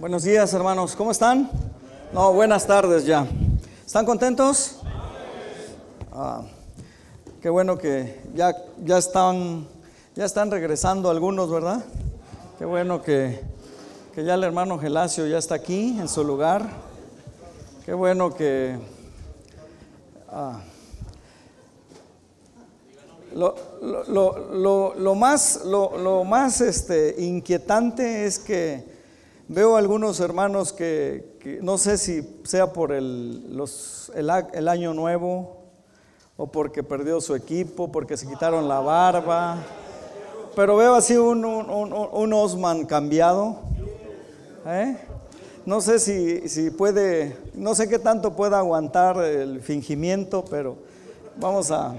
Buenos días, hermanos. ¿Cómo están? No, buenas tardes ya. ¿Están contentos? Ah, qué bueno que ya, ya, están, ya están regresando algunos, ¿verdad? Qué bueno que, que ya el hermano Gelacio ya está aquí en su lugar. Qué bueno que... Ah, lo, lo, lo, más, lo, más este, inquietante es que veo algunos hermanos que, no sé si sea por el, el, año nuevo o porque perdió su equipo, porque se quitaron la barba, pero veo así un, un, un, Osman cambiado. ¿eh? No sé si, si puede, no sé qué tanto pueda aguantar el fingimiento, pero vamos a,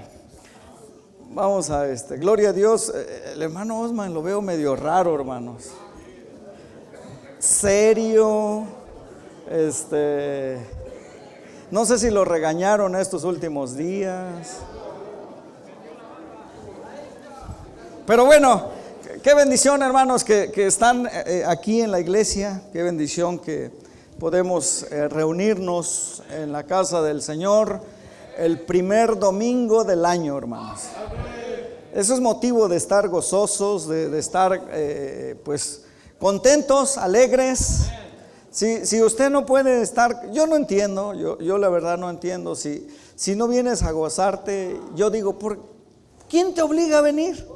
Vamos a este. Gloria a Dios. El hermano Osman lo veo medio raro, hermanos. Serio. Este. No sé si lo regañaron estos últimos días. Pero bueno, qué bendición, hermanos, que, están eh, aquí en la iglesia. Qué bendición que podemos eh, reunirnos en la casa del Señor el primer domingo del año, hermanos. Eso es motivo de estar gozosos, de, estar eh, pues contentos, alegres. Si, si, usted no puede estar, yo no entiendo, yo, yo la verdad no entiendo, si, si no vienes a gozarte, yo digo, ¿por quién te obliga a venir?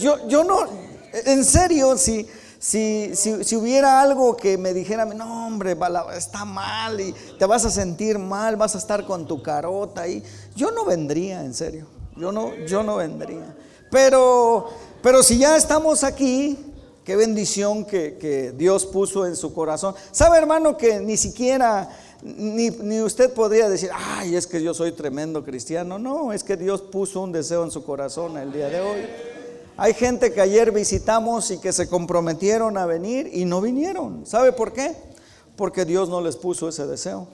Yo, yo no, en serio, si, si, si, hubiera algo que me dijera, no hombre, está mal y te vas a sentir mal, vas a estar con tu carota ahí, yo no vendría, en serio, yo no, yo no vendría. Pero, pero si ya estamos aquí, qué bendición que, Dios puso en su corazón. ¿Sabe hermano que ni siquiera... Ni, usted podría decir, ay, es que yo soy tremendo cristiano. No, es que Dios puso un deseo en su corazón el día de hoy. Hay gente que ayer visitamos y que se comprometieron a venir y no vinieron. ¿Sabe por qué? Porque Dios no les puso ese deseo.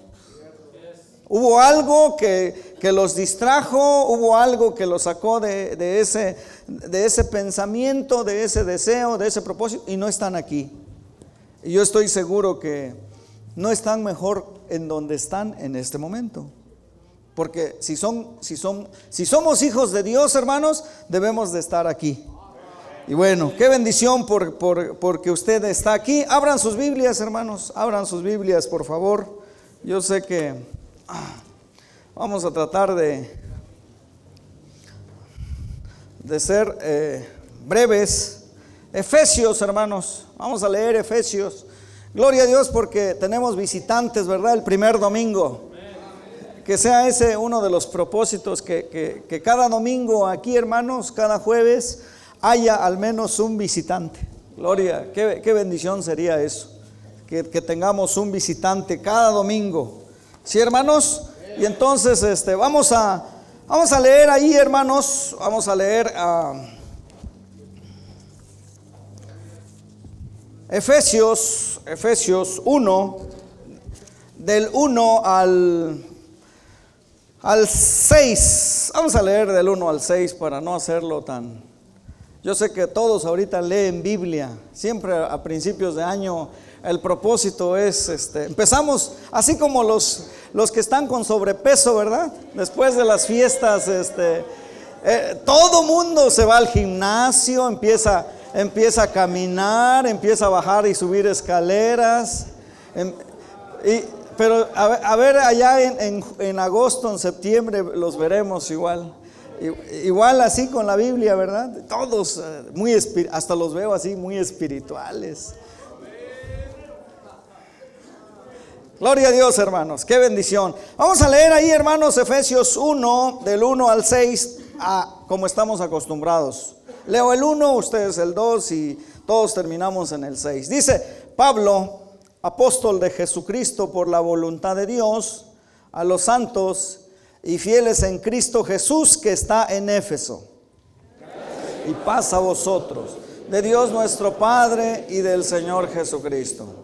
Hubo algo que, los distrajo, hubo algo que los sacó de, ese, pensamiento, de ese deseo, de ese propósito, y no están aquí. Y yo estoy seguro que no están mejor en donde están en este momento. Porque si, son, si, son, si somos hijos de Dios, hermanos, debemos de estar aquí. Y bueno, qué bendición por, porque usted está aquí. Abran sus Biblias, hermanos. Abran sus Biblias, por favor. Yo sé que vamos a tratar de, de ser eh, breves. Efesios, hermanos. Vamos a leer Efesios. Gloria a Dios porque tenemos visitantes, ¿verdad? El primer domingo. Que sea ese uno de los propósitos que, que cada domingo aquí, hermanos, cada jueves haya al menos un visitante. Gloria, qué, bendición sería eso. Que, tengamos un visitante cada domingo. ¿Sí, hermanos? Y entonces este, vamos, a, vamos a leer ahí, hermanos. Vamos a leer a Efesios, Efesios 1, del 1 al, al 6. Vamos a leer del 1 al 6 para no hacerlo tan yo sé que todos ahorita leen Biblia, siempre a principios de año el propósito es, este, empezamos así como los, los que están con sobrepeso, ¿verdad? Después de las fiestas, este, eh, todo mundo se va al gimnasio, empieza, empieza a caminar, empieza a bajar y subir escaleras. Em, pero a, ver, allá en, en agosto, en septiembre los veremos igual. Igual así con la Biblia, ¿verdad? Todos eh, muy hasta los veo así muy espirituales. Gloria a Dios, hermanos. Qué bendición. Vamos a leer ahí, hermanos, Efesios 1, del 1 al 6, como estamos acostumbrados. Leo el 1, ustedes el 2 y todos terminamos en el 6. Dice Pablo, apóstol de Jesucristo por la voluntad de Dios, a los santos y fieles en Cristo Jesús que está en Éfeso. Y paz a vosotros, de Dios nuestro Padre y del Señor Jesucristo.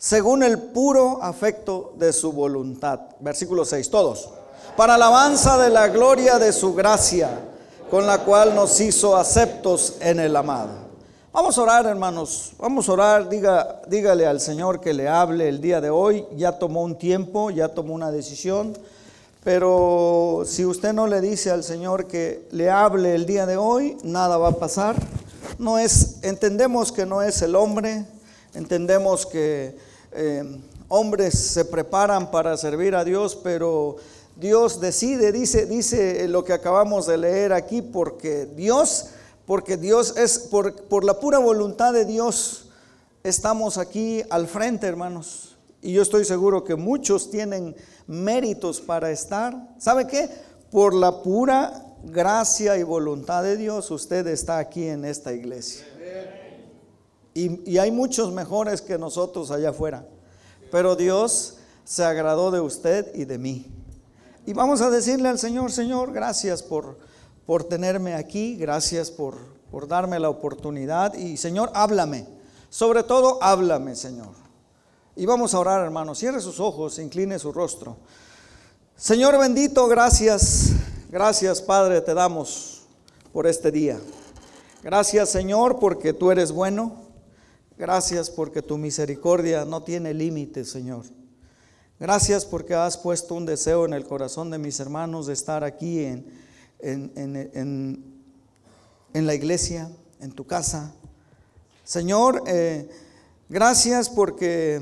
según el puro afecto de su voluntad. Versículo 6, todos. Para alabanza de la gloria de su gracia, con la cual nos hizo aceptos en el amado Vamos a orar, hermanos. Vamos a orar. Diga, dígale al Señor que le hable el día de hoy. Ya tomó un tiempo, ya tomó una decisión. Pero si usted no le dice al Señor que le hable el día de hoy, nada va a pasar. No es, entendemos que no es el hombre, entendemos que eh, hombres se preparan para servir a Dios, pero Dios decide, dice, dice lo que acabamos de leer aquí, porque Dios porque Dios es, por, por la pura voluntad de Dios, estamos aquí al frente, hermanos. Y yo estoy seguro que muchos tienen méritos para estar. ¿Sabe qué? Por la pura gracia y voluntad de Dios, usted está aquí en esta iglesia. Y, hay muchos mejores que nosotros allá afuera. Pero Dios se agradó de usted y de mí. Y vamos a decirle al Señor, Señor, gracias por por tenerme aquí, gracias por, por darme la oportunidad y Señor, háblame. Sobre todo, háblame, Señor. Y vamos a orar, hermano. Cierre sus ojos, incline su rostro. Señor bendito, gracias. Gracias, Padre, te damos por este día. Gracias, Señor, porque tú eres bueno. Gracias porque tu misericordia no tiene límites, Señor. Gracias porque has puesto un deseo en el corazón de mis hermanos de estar aquí en en, la iglesia, en tu casa. Señor, eh, gracias porque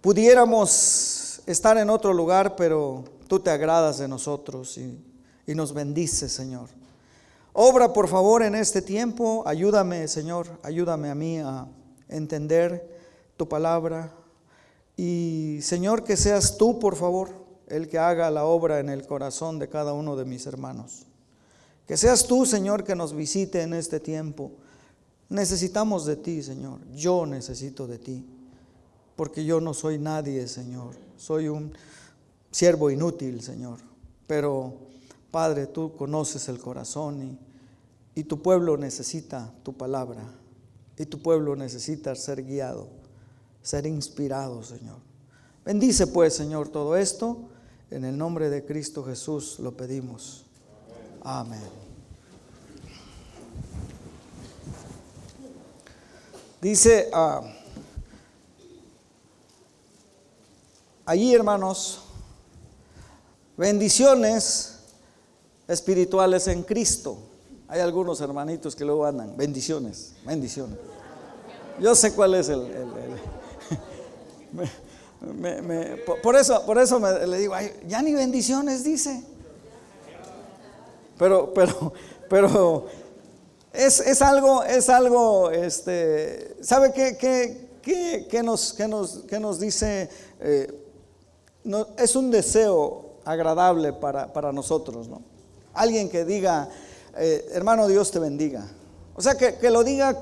pudiéramos estar en otro lugar, pero tú te agradas de nosotros y, y nos bendices, Señor. Obra, por favor, en este tiempo. Ayúdame, Señor, ayúdame a mí a entender tu palabra. Y, Señor, que seas tú, por favor, el que haga la obra en el corazón de cada uno de mis hermanos. Que seas tú, Señor, que nos visite en este tiempo. Necesitamos de ti, Señor. Yo necesito de ti. Porque yo no soy nadie, Señor. Soy un siervo inútil, Señor. Pero, Padre, tú conoces el corazón y, y tu pueblo necesita tu palabra. Y tu pueblo necesita ser guiado, ser inspirado, Señor. Bendice pues, Señor, todo esto. En el nombre de Cristo Jesús lo pedimos. Amén. Dice allí, hermanos, bendiciones espirituales en Cristo. Hay algunos hermanitos que luego andan, bendiciones, bendiciones. Yo sé cuál es el... por, eso, por eso le digo, ya ni bendiciones dice. Pero, pero, pero es, algo, es algo, este, ¿sabe qué, qué, qué, nos, nos, nos, dice? Eh, es un deseo agradable para, para, nosotros, ¿no? Alguien que diga, eh, hermano, Dios te bendiga. O sea, que, que lo diga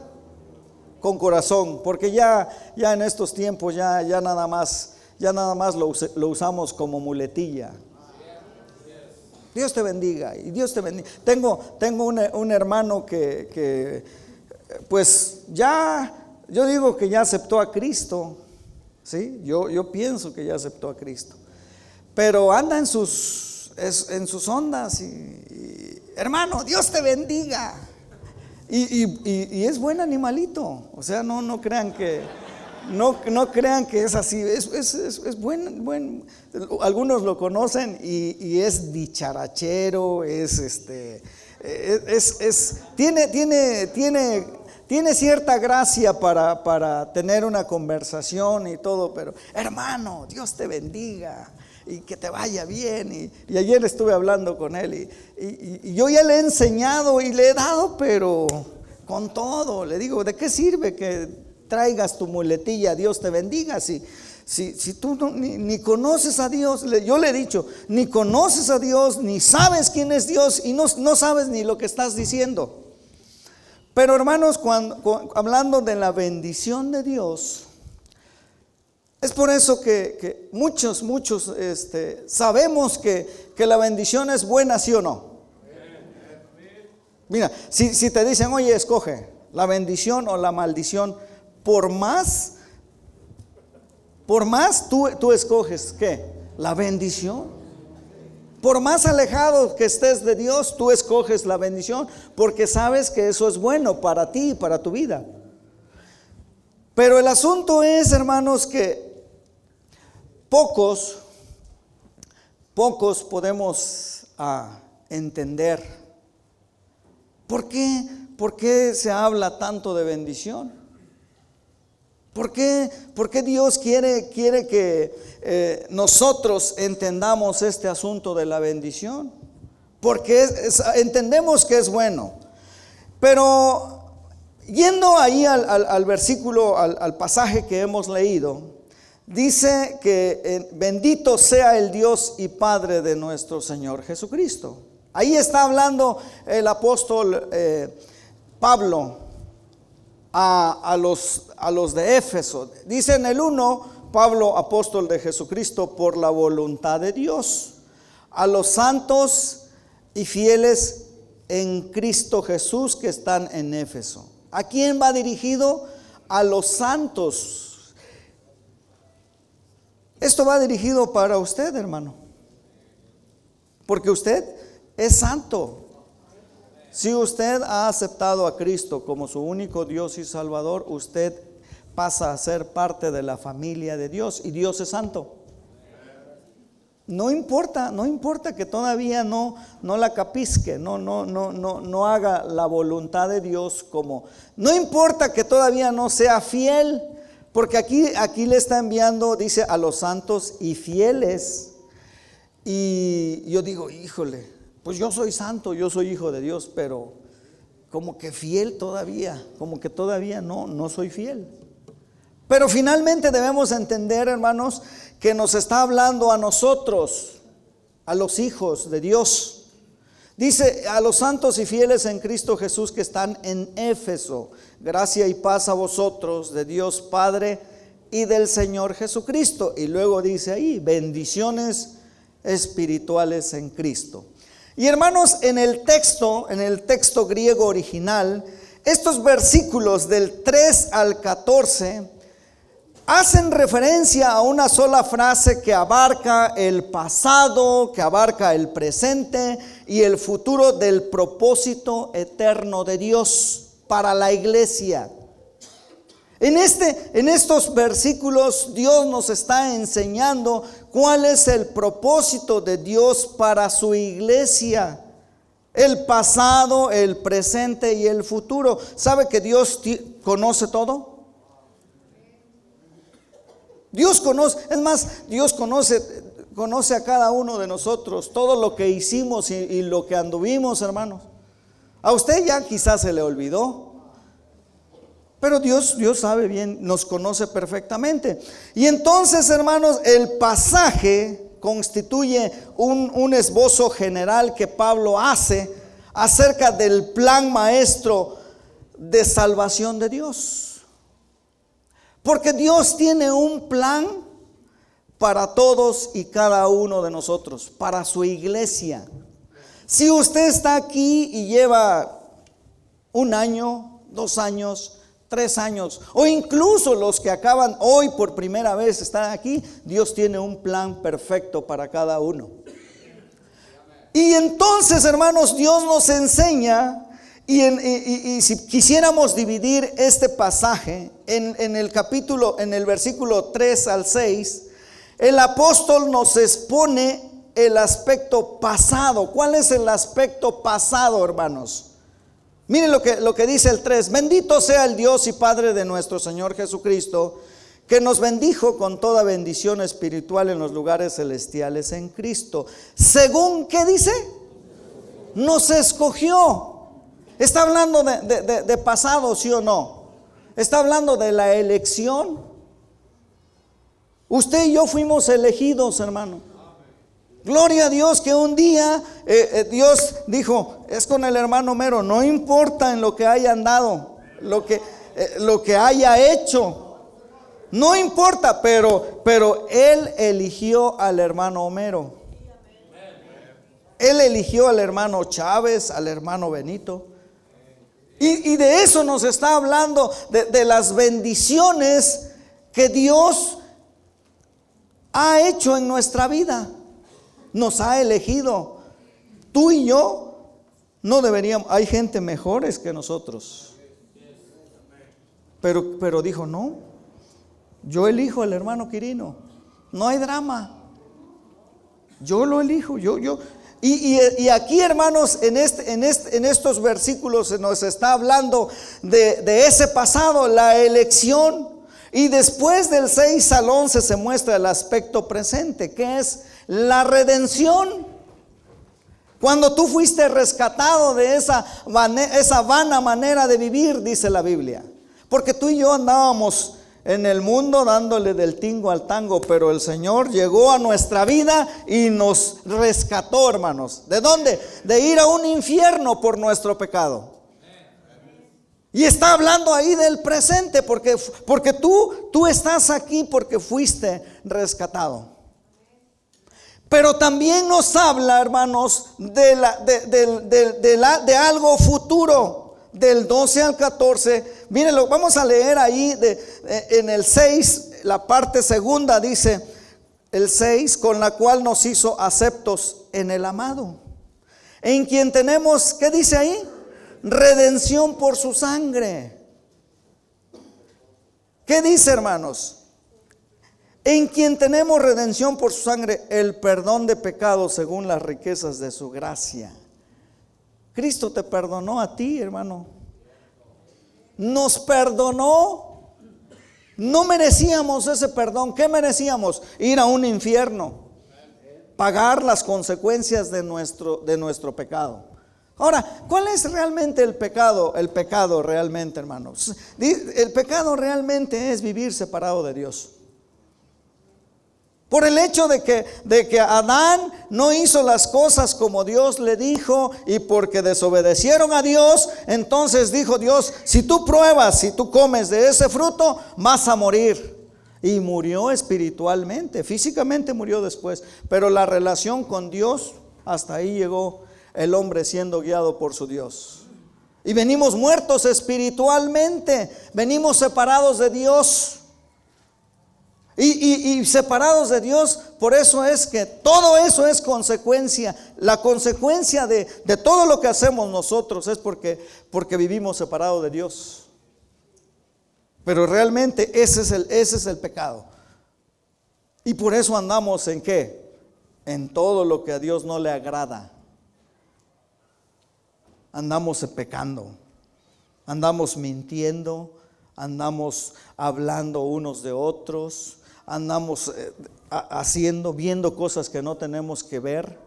con corazón, porque ya, ya en estos tiempos ya, ya nada más, ya nada más lo, lo usamos como muletilla. Dios te bendiga y Dios te bendiga. Tengo, tengo un, hermano que, que, pues ya, yo digo que ya aceptó a Cristo, ¿sí? Yo, yo pienso que ya aceptó a Cristo, pero anda en sus, en sus ondas y hermano, Dios te bendiga. Y, es buen animalito. O sea, no, no crean que. No, no crean que es así. Es, es, buen, buen. Algunos lo conocen y, es dicharachero, es este. Es, tiene, tiene, tiene, tiene cierta gracia para, para tener una conversación y todo, pero hermano, Dios te bendiga y que te vaya bien. Y, ayer estuve hablando con él y, yo ya le he enseñado y le he dado, pero con todo. Le digo, ¿de qué sirve que traigas tu muletilla? Dios te bendiga. Si, si, tú ni, conoces a Dios, yo le he dicho, ni conoces a Dios, ni sabes quién es Dios y no, no sabes ni lo que estás diciendo. Pero hermanos, cuando, hablando de la bendición de Dios, es por eso que, muchos, muchos este, sabemos que, que, la bendición es buena, sí o no. Mira, si, si te dicen, oye, escoge la bendición o la maldición, por más, por más tú, tú escoges, ¿qué? La bendición. Por más alejado que estés de Dios, tú escoges la bendición porque sabes que eso es bueno para ti y para tu vida. Pero el asunto es, hermanos, que pocos, pocos podemos ah, entender por qué, por qué se habla tanto de bendición. ¿Por qué, Dios quiere, quiere que eh, nosotros entendamos este asunto de la bendición? Porque entendemos que es bueno. Pero yendo ahí al, versículo, al, pasaje que hemos leído, dice que eh, bendito sea el Dios y Padre de nuestro Señor Jesucristo. Ahí está hablando el apóstol eh, Pablo a, los, a los de Éfeso. Dice en el 1, Pablo, apóstol de Jesucristo, por la voluntad de Dios, a los santos y fieles en Cristo Jesús que están en Éfeso. ¿A quién va dirigido? A los santos. Esto va dirigido para usted, hermano. Porque usted es santo. Si usted ha aceptado a Cristo como su único Dios y Salvador, usted pasa a ser parte de la familia de Dios y Dios es santo. No importa, no importa que todavía no, no la capisque, no, no, no, no, no haga la voluntad de Dios como. No importa que todavía no sea fiel, porque aquí, aquí le está enviando, dice, a los santos y fieles. Y yo digo, híjole, pues yo soy santo, yo soy hijo de Dios, pero como que fiel todavía, como que todavía no, no soy fiel. Pero finalmente debemos entender, hermanos, que nos está hablando a nosotros, a los hijos de Dios. Dice a los santos y fieles en Cristo Jesús que están en Éfeso, gracia y paz a vosotros de Dios Padre y del Señor Jesucristo. Y luego dice ahí, bendiciones espirituales en Cristo. Y hermanos, en el texto, en el texto griego original, estos versículos del 3 al 14 hacen referencia a una sola frase que abarca el pasado, que abarca el presente y el futuro del propósito eterno de Dios para la iglesia. En, este, en estos versículos Dios nos está enseñando cuál es el propósito de Dios para su iglesia. El pasado, el presente y el futuro. ¿Sabe que Dios conoce todo? Dios conoce, es más, Dios conoce, conoce a cada uno de nosotros, todo lo que hicimos y, lo que anduvimos, hermanos. A usted ya quizás se le olvidó. Pero Dios, Dios sabe bien, nos conoce perfectamente. Y entonces, hermanos, el pasaje constituye un esbozo general que Pablo hace acerca del plan maestro de salvación de Dios. Porque Dios tiene un plan para todos y cada uno de nosotros, para su iglesia. Si usted está aquí y lleva un año, dos años, tres años, o incluso los que acaban hoy por primera vez están aquí, Dios tiene un plan perfecto para cada uno. Y entonces, hermanos, Dios nos enseña, y, si quisiéramos dividir este pasaje en, el capítulo, en el versículo 3 al 6, el apóstol nos expone el aspecto pasado. ¿Cuál es el aspecto pasado, hermanos? Miren lo que, lo que dice el 3. Bendito sea el Dios y Padre de nuestro Señor Jesucristo, que nos bendijo con toda bendición espiritual en los lugares celestiales en Cristo. Según, ¿qué dice? Nos escogió. Está hablando de, de pasado, sí o no. Está hablando de la elección. Usted y yo fuimos elegidos, hermano. Gloria a Dios que un día eh, eh, Dios dijo, es con el hermano Mero, no importa en lo que haya andado, lo que, eh, lo que haya hecho, no importa, pero, pero él eligió al hermano Homero. Él eligió al hermano Chávez, al hermano Benito. Y, de eso nos está hablando, de, las bendiciones que Dios ha hecho en nuestra vida. Nos ha elegido. Tú y yo no deberíamos, hay gente mejores que nosotros. Pero, pero dijo, no, yo elijo al hermano Quirino. No hay drama. Yo lo elijo, yo, yo, y, aquí, hermanos, en, este, en, este, en, estos versículos se nos está hablando de, ese pasado, la elección. Y después del 6 al 11 se muestra el aspecto presente, que es la redención. Cuando tú fuiste rescatado de esa, esa vana manera de vivir, dice la Biblia. Porque tú y yo andábamos en el mundo dándole del tingo al tango, pero el Señor llegó a nuestra vida y nos rescató, hermanos. ¿De dónde? De ir a un infierno por nuestro pecado. Y está hablando ahí del presente, porque, porque tú, tú estás aquí porque fuiste rescatado. Pero también nos habla, hermanos, de, la, de, de algo futuro del 12 al 14. Mírenlo, vamos a leer ahí de, en el 6, la parte segunda dice, el 6, con la cual nos hizo aceptos en el amado. En quien tenemos, ¿qué dice ahí? Redención por su sangre. ¿Qué dice, hermanos? En quien tenemos redención por su sangre, el perdón de pecados según las riquezas de su gracia. Cristo te perdonó a ti, hermano. Nos perdonó. No merecíamos ese perdón. ¿Qué merecíamos? Ir a un infierno. Pagar las consecuencias de nuestro, de nuestro pecado. Ahora, ¿cuál es realmente el pecado? El pecado realmente, hermanos. El pecado realmente es vivir separado de Dios. Por el hecho de que, de que Adán no hizo las cosas como Dios le dijo y porque desobedecieron a Dios, entonces dijo Dios, si tú pruebas, si tú comes de ese fruto, vas a morir. Y murió espiritualmente, físicamente murió después, pero la relación con Dios, hasta ahí llegó el hombre siendo guiado por su Dios. Y venimos muertos espiritualmente, venimos separados de Dios. Y, separados de Dios, por eso es que todo eso es consecuencia. La consecuencia de, todo lo que hacemos nosotros es porque, vivimos separados de Dios. Pero realmente ese es, el, ese es el pecado. Y por eso andamos en qué? En todo lo que a Dios no le agrada. Andamos pecando. Andamos mintiendo. Andamos hablando unos de otros andamos eh, haciendo, viendo cosas que no tenemos que ver,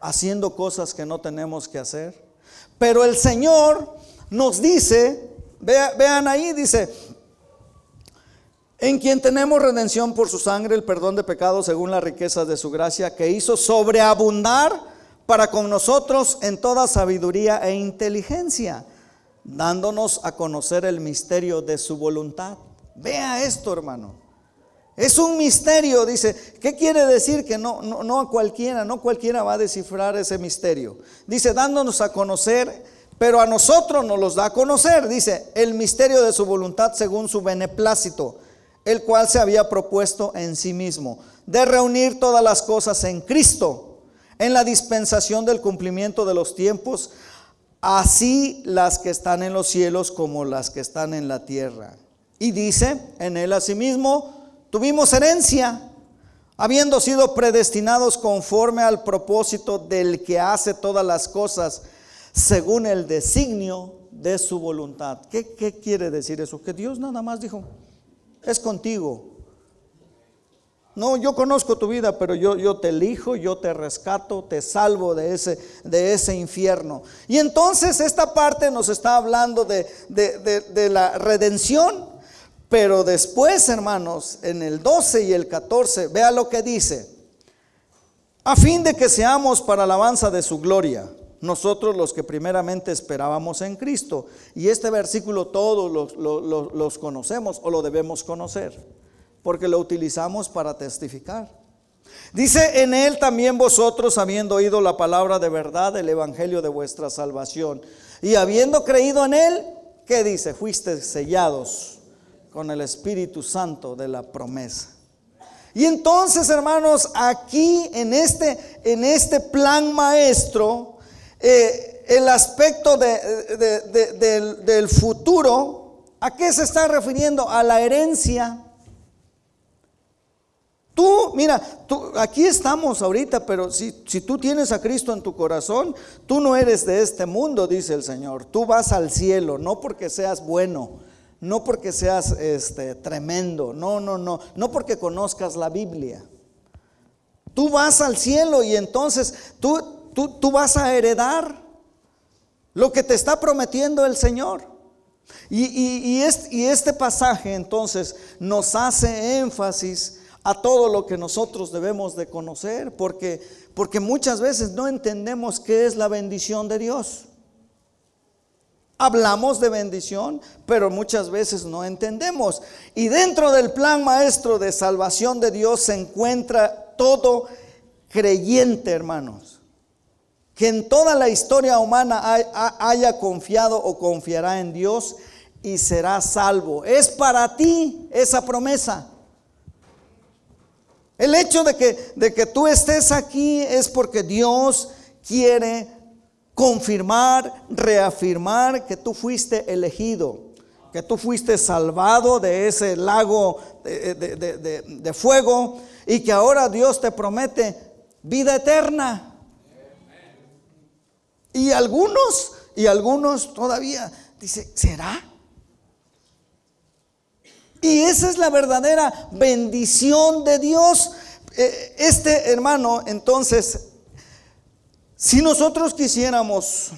haciendo cosas que no tenemos que hacer. Pero el Señor nos dice, vean ahí, dice, en quien tenemos redención por su sangre, el perdón de pecados según la riqueza de su gracia, que hizo sobreabundar para con nosotros en toda sabiduría e inteligencia, dándonos a conocer el misterio de su voluntad. Vea esto, hermano. Es un misterio, dice. ¿Qué quiere decir? Que no, a cualquiera, no cualquiera va a descifrar ese misterio. Dice, dándonos a conocer, pero a nosotros nos los da a conocer. Dice, el misterio de su voluntad según su beneplácito, el cual se había propuesto en sí mismo, de reunir todas las cosas en Cristo, en la dispensación del cumplimiento de los tiempos, así las que están en los cielos como las que están en la tierra. Y dice en él asimismo, Tuvimos herencia, habiendo sido predestinados conforme al propósito del que hace todas las cosas según el designio de su voluntad. ¿Qué, quiere decir eso? Que Dios nada más dijo, es contigo. No, yo conozco tu vida, pero yo, te elijo, yo te rescato, te salvo de ese, de ese infierno. Y entonces esta parte nos está hablando de, de la redención pero después, hermanos, en el 12 y el 14, vea lo que dice. a fin de que seamos para alabanza de su gloria, nosotros los que primeramente esperábamos en Cristo. Y este versículo todos los, conocemos o lo debemos conocer, porque lo utilizamos para testificar. Dice en él también vosotros, habiendo oído la palabra de verdad, el evangelio de vuestra salvación, y habiendo creído en él, ¿qué dice? Fuiste sellados con el Espíritu Santo de la promesa. Y entonces, hermanos, aquí en este, en este plan maestro, eh, el aspecto del, del futuro, ¿a qué se está refiriendo? A la herencia. Tú, mira, tú, aquí estamos ahorita, pero si, si, tú tienes a Cristo en tu corazón, tú no eres de este mundo, dice el Señor. Tú vas al cielo, no porque seas bueno, no porque seas este, tremendo, no, no, no, no porque conozcas la Biblia. Tú vas al cielo y entonces tú, tú, tú vas a heredar lo que te está prometiendo el Señor. Y, y, este, y este pasaje entonces nos hace énfasis a todo lo que nosotros debemos de conocer, porque, porque muchas veces no entendemos qué es la bendición de Dios. Hablamos de bendición, pero muchas veces no entendemos. Y dentro del plan maestro de salvación de Dios se encuentra todo creyente, hermanos, que en toda la historia humana haya confiado o confiará en Dios y será salvo. Es para ti esa promesa. El hecho de que, de que tú estés aquí es porque Dios quiere confirmar, reafirmar que tú fuiste elegido, que tú fuiste salvado de ese lago de, de, fuego y que ahora Dios te promete vida eterna. Y algunos, y algunos todavía dice, ¿será? Y esa es la verdadera bendición de Dios. Eh, este hermano, entonces, si nosotros quisiéramos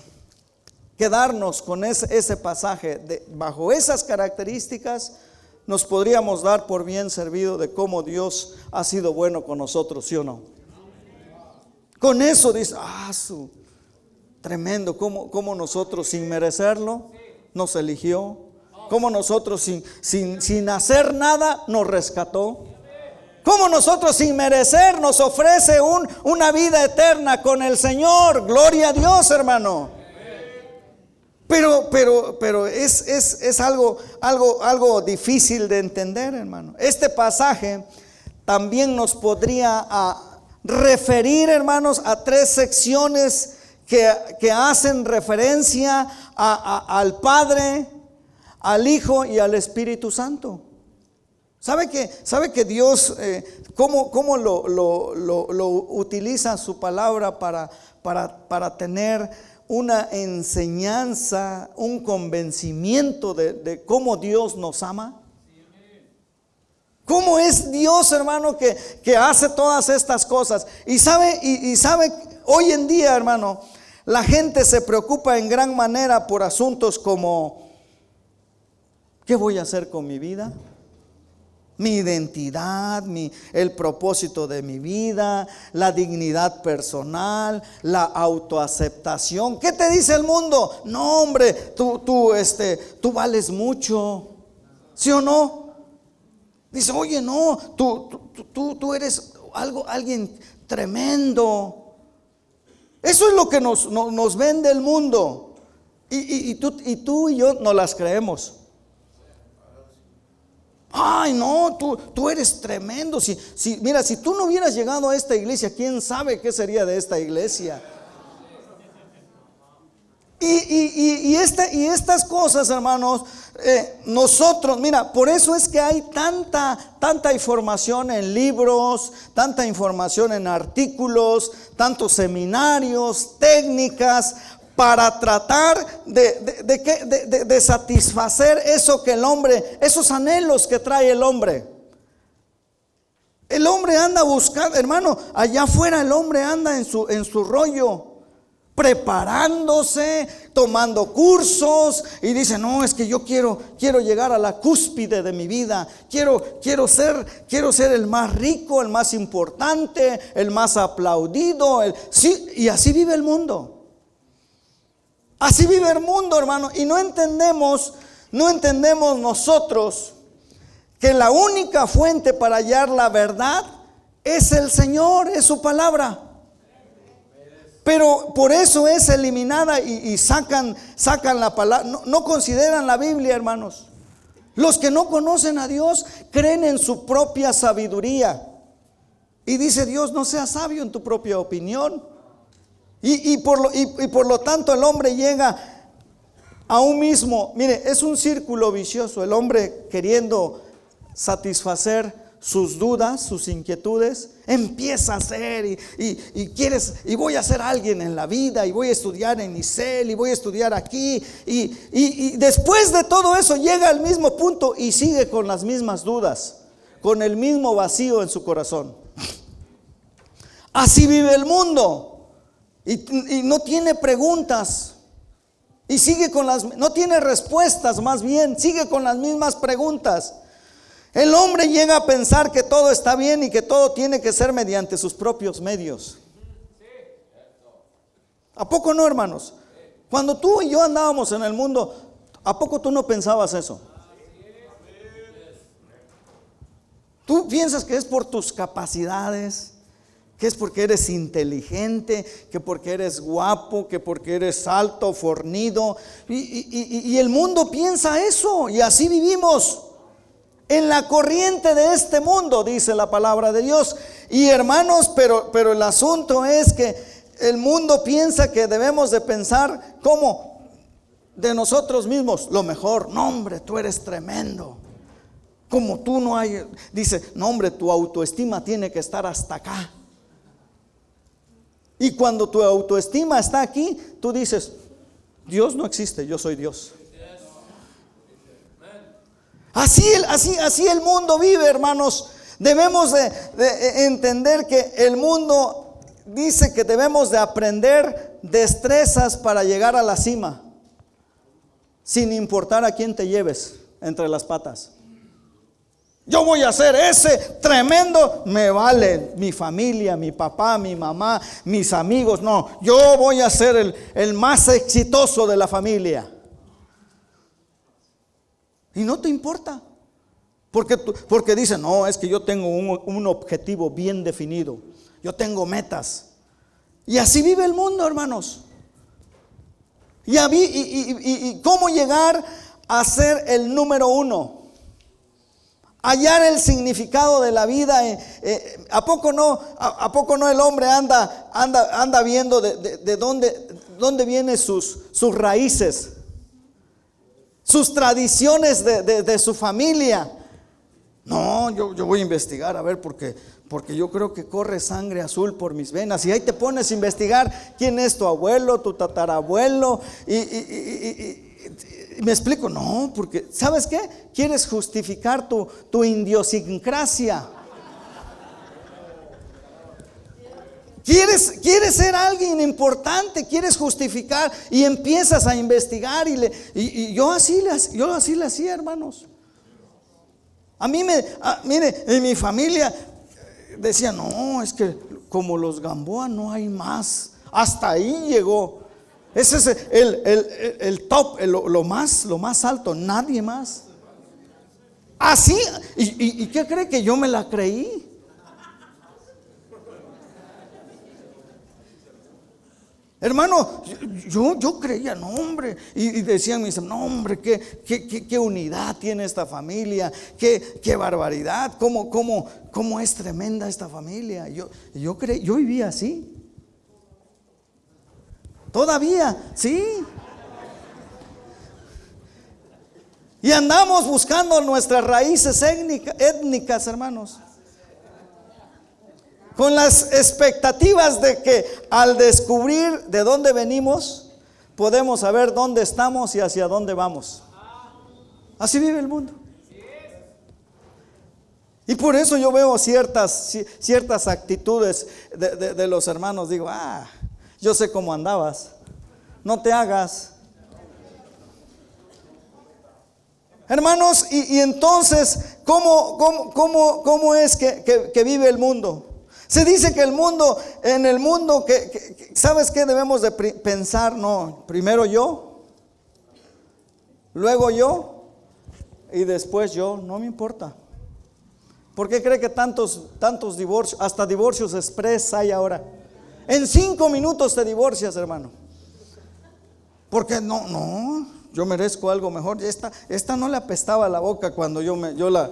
quedarnos con ese, pasaje de, bajo esas características, nos podríamos dar por bien servido de cómo Dios ha sido bueno con nosotros, ¿sí o no? Con eso dice, ah, su, tremendo, cómo, cómo nosotros sin merecerlo nos eligió como nosotros sin, sin, sin hacer nada nos rescató. Como nosotros sin merecer nos ofrece un, una vida eterna con el Señor. Gloria a Dios, hermano. Pero, pero, pero es, es, es algo, algo, algo difícil de entender, hermano. Este pasaje también nos podría ah, referir, hermanos, a tres secciones que, que hacen referencia al Padre, al Hijo y al Espíritu Santo. ¿Sabe que, sabe que Dios, eh, cómo, cómo lo, lo, utiliza su palabra para, para, para, tener una enseñanza, un convencimiento de, cómo Dios nos ama? ¿Cómo es Dios, hermano, que, que hace todas estas cosas? Y sabe, y sabe, hoy en día, hermano, la gente se preocupa en gran manera por asuntos como ¿Qué voy a hacer con mi vida? Mi identidad, mi, el propósito de mi vida, la dignidad personal, la autoaceptación. ¿Qué te dice el mundo? No, hombre, tú, tú, este, tú vales mucho. ¿Sí o no? Dice, oye, no, tú, tú, tú, eres algo, alguien tremendo. Eso es lo que nos, nos, vende el mundo. Y, y, tú, y tú y yo no las creemos. Ay, no, tú, tú eres tremendo. Si, si, mira, si tú no hubieras llegado a esta iglesia, ¿quién sabe qué sería de esta iglesia? Y, y, y, este, y estas cosas, hermanos, eh, nosotros, mira, por eso es que hay tanta, tanta información en libros, tanta información en artículos, tantos seminarios, técnicas, para tratar de, de, satisfacer eso que el hombre, esos anhelos que trae el hombre. El hombre anda buscando, hermano, allá afuera el hombre anda en su, en su rollo, preparándose, tomando cursos y dice, "No, es que yo quiero quiero llegar a la cúspide de mi vida. Quiero quiero ser quiero ser el más rico, el más importante, el más aplaudido, el, sí, y así vive el mundo. Así vive el mundo, hermano, y no entendemos, no entendemos nosotros que la única fuente para hallar la verdad es el Señor, es su palabra. Pero por eso es eliminada y, sacan, sacan la palabra. No, no consideran la Biblia, hermanos. Los que no conocen a Dios creen en su propia sabiduría. Y dice Dios, no seas sabio en tu propia opinión. Y, por lo, y, por lo, tanto el hombre llega a un mismo, mire, es un círculo vicioso, el hombre queriendo satisfacer sus dudas, sus inquietudes, empieza a hacer y, y, quieres, y voy a ser alguien en la vida, y voy a estudiar en ICEL, y voy a estudiar aquí, y, y después de todo eso llega al mismo punto y sigue con las mismas dudas, con el mismo vacío en su corazón. Así vive el mundo. Y, no tiene preguntas. Y sigue con las, no tiene respuestas más bien, sigue con las mismas preguntas. El hombre llega a pensar que todo está bien y que todo tiene que ser mediante sus propios medios. ¿A poco no, hermanos? Cuando tú y yo andábamos en el mundo, ¿a poco tú no pensabas eso? Tú piensas que es por tus capacidades, que es porque eres inteligente, que porque eres guapo, que porque eres alto, fornido. Y, el mundo piensa eso y así vivimos. En la corriente de este mundo, dice la palabra de Dios. Y hermanos, pero, pero el asunto es que el mundo piensa que debemos de pensar como de nosotros mismos, lo mejor. No, hombre, tú eres tremendo. Como tú no hay, dice, no, hombre, tu autoestima tiene que estar hasta acá. Y cuando tu autoestima está aquí, tú dices, Dios no existe, yo soy Dios. Así, así, así el mundo vive, hermanos. Debemos de, entender que el mundo dice que debemos de aprender destrezas para llegar a la cima, sin importar a quién te lleves entre las patas. Yo voy a hacer ese tremendo, me vale mi familia, mi papá, mi mamá, mis amigos. No, yo voy a ser el, el más exitoso de la familia. Y no te importa. Porque, porque dicen, no, es que yo tengo un, objetivo bien definido. Yo tengo metas. Y así vive el mundo, hermanos. Y, y, y, y cómo llegar a ser el número uno hallar el significado de la vida. Eh, eh, ¿a, poco no, a, poco no el hombre anda, anda, anda viendo de, dónde, dónde vienen sus, sus raíces, sus tradiciones de, su familia? No, yo, yo, voy a investigar a ver porque, porque yo creo que corre sangre azul por mis venas. Y ahí te pones a investigar quién es tu abuelo, tu tatarabuelo. y me explico, no, porque, ¿sabes qué? Quieres justificar tu, tu. Quieres, quieres ser alguien importante, quieres justificar y empiezas a investigar y, le, y, yo, así le, yo así le hacía, hermanos. A mí me, mire, en mi familia decía, no, es que como los Gamboa no hay más. Hasta ahí llegó. Ese es el, top, lo, más, lo más alto, nadie más. Así, ¿y, qué cree que yo me la creí? Hermano, yo, yo creía, no hombre, y, decían mis no hombre, qué, qué, unidad tiene esta familia, qué, qué barbaridad, cómo, cómo, cómo es tremenda esta familia. Yo, yo, creí, yo vivía así. Todavía, sí. Y andamos buscando nuestras raíces étnicas, hermanos. Con las expectativas de que al descubrir de dónde venimos, podemos saber dónde estamos y hacia dónde vamos. Así vive el mundo. Y por eso yo veo ciertas, ciertas actitudes de, de los hermanos. Digo, ah, Yo sé cómo andabas. No te hagas. Hermanos, y, entonces, ¿cómo, cómo, cómo, es que, vive el mundo? Se dice que el mundo, en el mundo, que, ¿sabes qué debemos de pensar? No, primero yo, luego yo, y después yo, no me importa. ¿Por qué cree que tantos, tantos divorcios, hasta divorcios express hay ahora? En cinco minutos te divorcias, hermano. Porque no, no, yo merezco algo mejor. Esta, esta no le apestaba la boca cuando yo me, yo la,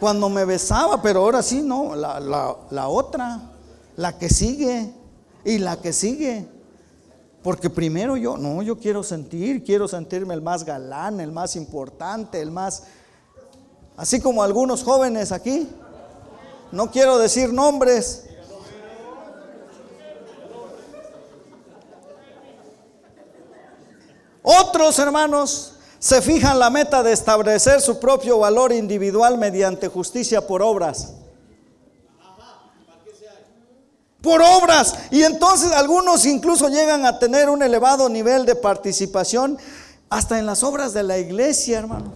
cuando me besaba, pero ahora sí, no, la, la, la otra, la que sigue y la que sigue. Porque primero yo, no, yo quiero sentir, quiero sentirme el más galán, el más importante, el más Así como algunos jóvenes aquí. No quiero decir nombres. Otros hermanos se fijan la meta de establecer su propio valor individual mediante justicia por obras. Por obras. Y entonces algunos incluso llegan a tener un elevado nivel de participación hasta en las obras de la iglesia, hermano.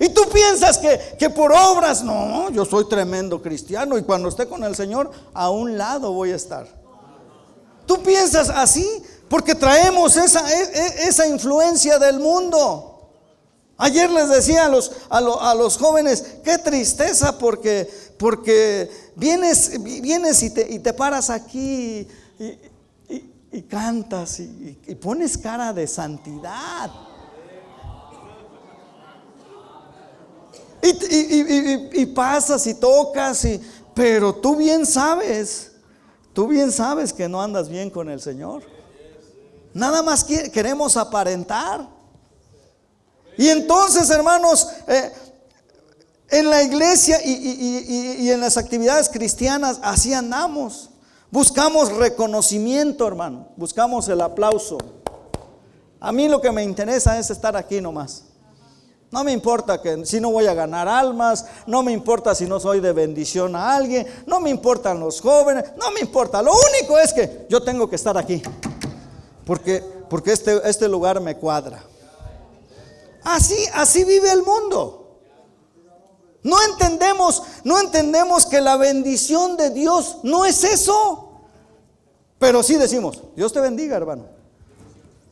Y tú piensas que, por obras, no, yo soy tremendo cristiano y cuando esté con el Señor, a un lado voy a estar. Tú piensas así porque traemos esa, e, e, esa influencia del mundo. Ayer les decía a los, a, los jóvenes, qué tristeza porque, porque vienes, vienes y, te, y te paras aquí y, cantas y pones cara de santidad. Y, pasas y tocas, y, pero tú bien sabes, tú bien sabes que no andas bien con el Señor. Nada más queremos aparentar. Y entonces, hermanos, eh, en la iglesia y, en las actividades cristianas así andamos. Buscamos reconocimiento, hermano. Buscamos el aplauso. A mí lo que me interesa es estar aquí nomás. No me importa que si no voy a ganar almas, no me importa si no soy de bendición a alguien, no me importan los jóvenes, no me importa. Lo único es que yo tengo que estar aquí. Porque, porque este, este lugar me cuadra. Así, así vive el mundo. No entendemos, no entendemos que la bendición de Dios no es eso. Pero sí decimos, Dios te bendiga, hermano.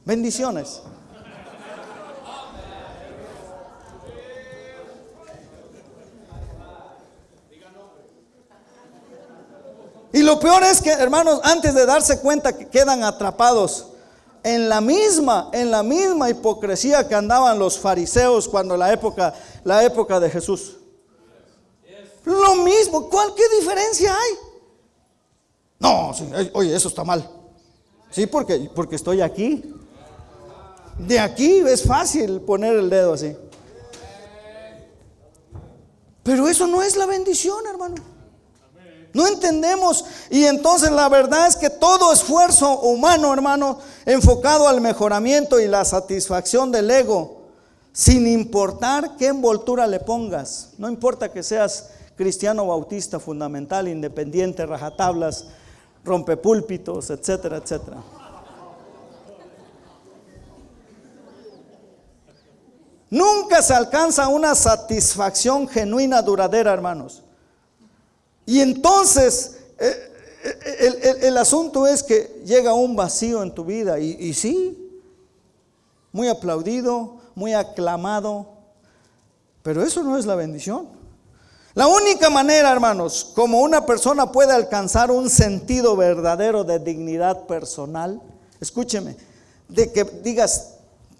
Bendiciones. Y lo peor es que, hermanos, antes de darse cuenta que quedan atrapados en la misma, en la misma hipocresía que andaban los fariseos cuando la época, la época de Jesús. Lo mismo, ¿cuál qué diferencia hay? No, oye, eso está mal. Sí, porque, porque estoy aquí. De aquí es fácil poner el dedo así. Pero eso no es la bendición, hermano. No entendemos. Y entonces la verdad es que todo esfuerzo humano, hermano, enfocado al mejoramiento y la satisfacción del ego, sin importar qué envoltura le pongas, no importa que seas cristiano bautista, fundamental, independiente, rajatablas, rompepúlpitos, etcétera, etcétera. Nunca se alcanza una satisfacción genuina, duradera, hermanos. Y entonces eh, eh, el, asunto es que llega un vacío en tu vida y, y sí, muy aplaudido, muy aclamado, pero eso no es la bendición. La única manera, hermanos, como una persona puede alcanzar un sentido verdadero de dignidad personal, escúcheme, de que digas,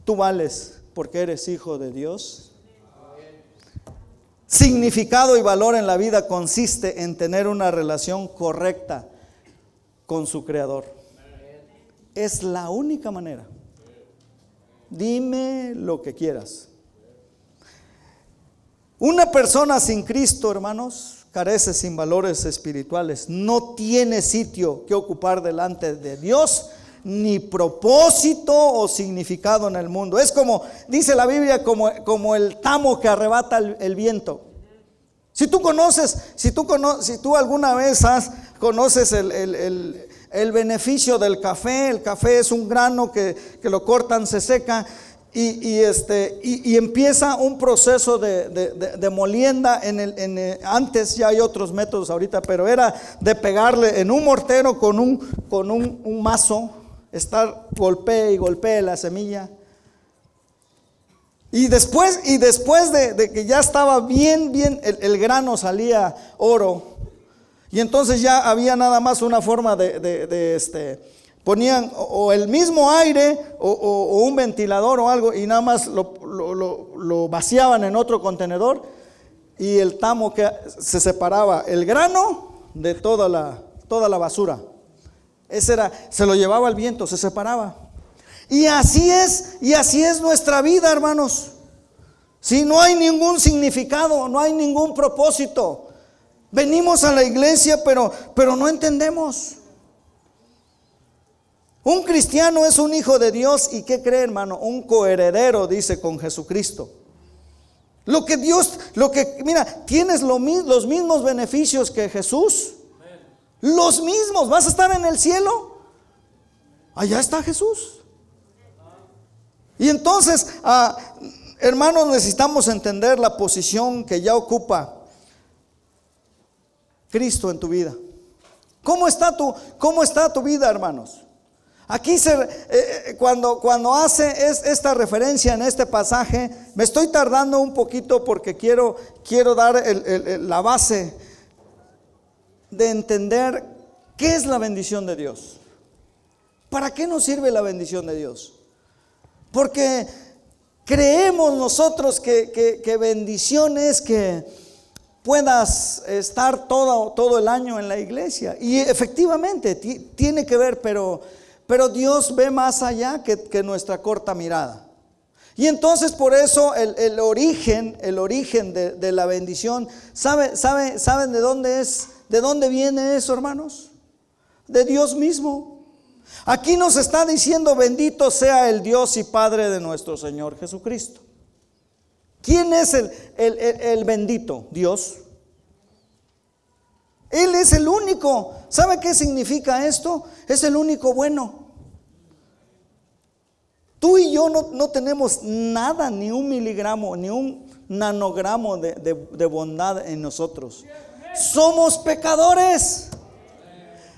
tú vales porque eres hijo de Dios, Significado y valor en la vida consiste en tener una relación correcta con su creador. Es la única manera. Dime lo que quieras. Una persona sin Cristo, hermanos, carece sin valores espirituales. No tiene sitio que ocupar delante de Dios ni propósito o significado en el mundo. Es como, dice la Biblia, como, el tamo que arrebata el, viento. Si tú conoces, si tú, si tú alguna vez has, conoces el, beneficio del café. El café es un grano que, lo cortan, se seca y, este, y, empieza un proceso de, molienda. En antes ya hay otros métodos ahorita, pero era de pegarle en un mortero con un, con un, mazo, estar golpee y golpee la semilla. Y después, y después de, que ya estaba bien, bien, el grano salía oro y entonces ya había nada más una forma de, este, ponían o, el mismo aire o, un ventilador o algo y nada más lo, vaciaban en otro contenedor y el tamo que se separaba el grano de toda la, toda la basura. Ese era, se lo llevaba el viento, se separaba. Y así es, y así es nuestra vida, hermanos. Si no hay ningún significado, no hay ningún propósito. Venimos a la iglesia, pero, pero no entendemos. Un cristiano es un hijo de Dios y ¿qué cree, hermano? Un coheredero, dice, con Jesucristo. Lo que Dios, lo que, mira, tienes los mismos beneficios que Jesús. Los mismos, vas a estar en el cielo. Allá está Jesús. Y entonces, ah, hermanos, necesitamos entender la posición que ya ocupa Cristo en tu vida. ¿Cómo está tu, cómo está tu vida, hermanos? Aquí se, eh, eh, cuando, cuando hace es, esta referencia en este pasaje, me estoy tardando un poquito porque quiero, quiero dar la base de entender qué es la bendición de Dios. ¿Para qué nos sirve la bendición de Dios? Porque creemos nosotros que, que, que bendición es que puedas estar todo, todo el año en la iglesia. Y efectivamente tiene que ver, pero, pero Dios ve más allá que, nuestra corta mirada. Y entonces por eso el, origen, el origen de, la bendición, ¿sabe, sabe, ¿saben de dónde es? ¿De dónde viene eso, hermanos? De Dios mismo. Aquí nos está diciendo, bendito sea el Dios y Padre de nuestro Señor Jesucristo. ¿Quién es el, bendito? Dios. Él es el único. ¿Sabe qué significa esto? Es el único bueno. Tú y yo no, tenemos nada, ni un miligramo, ni un nanogramo de bondad en nosotros. Somos pecadores.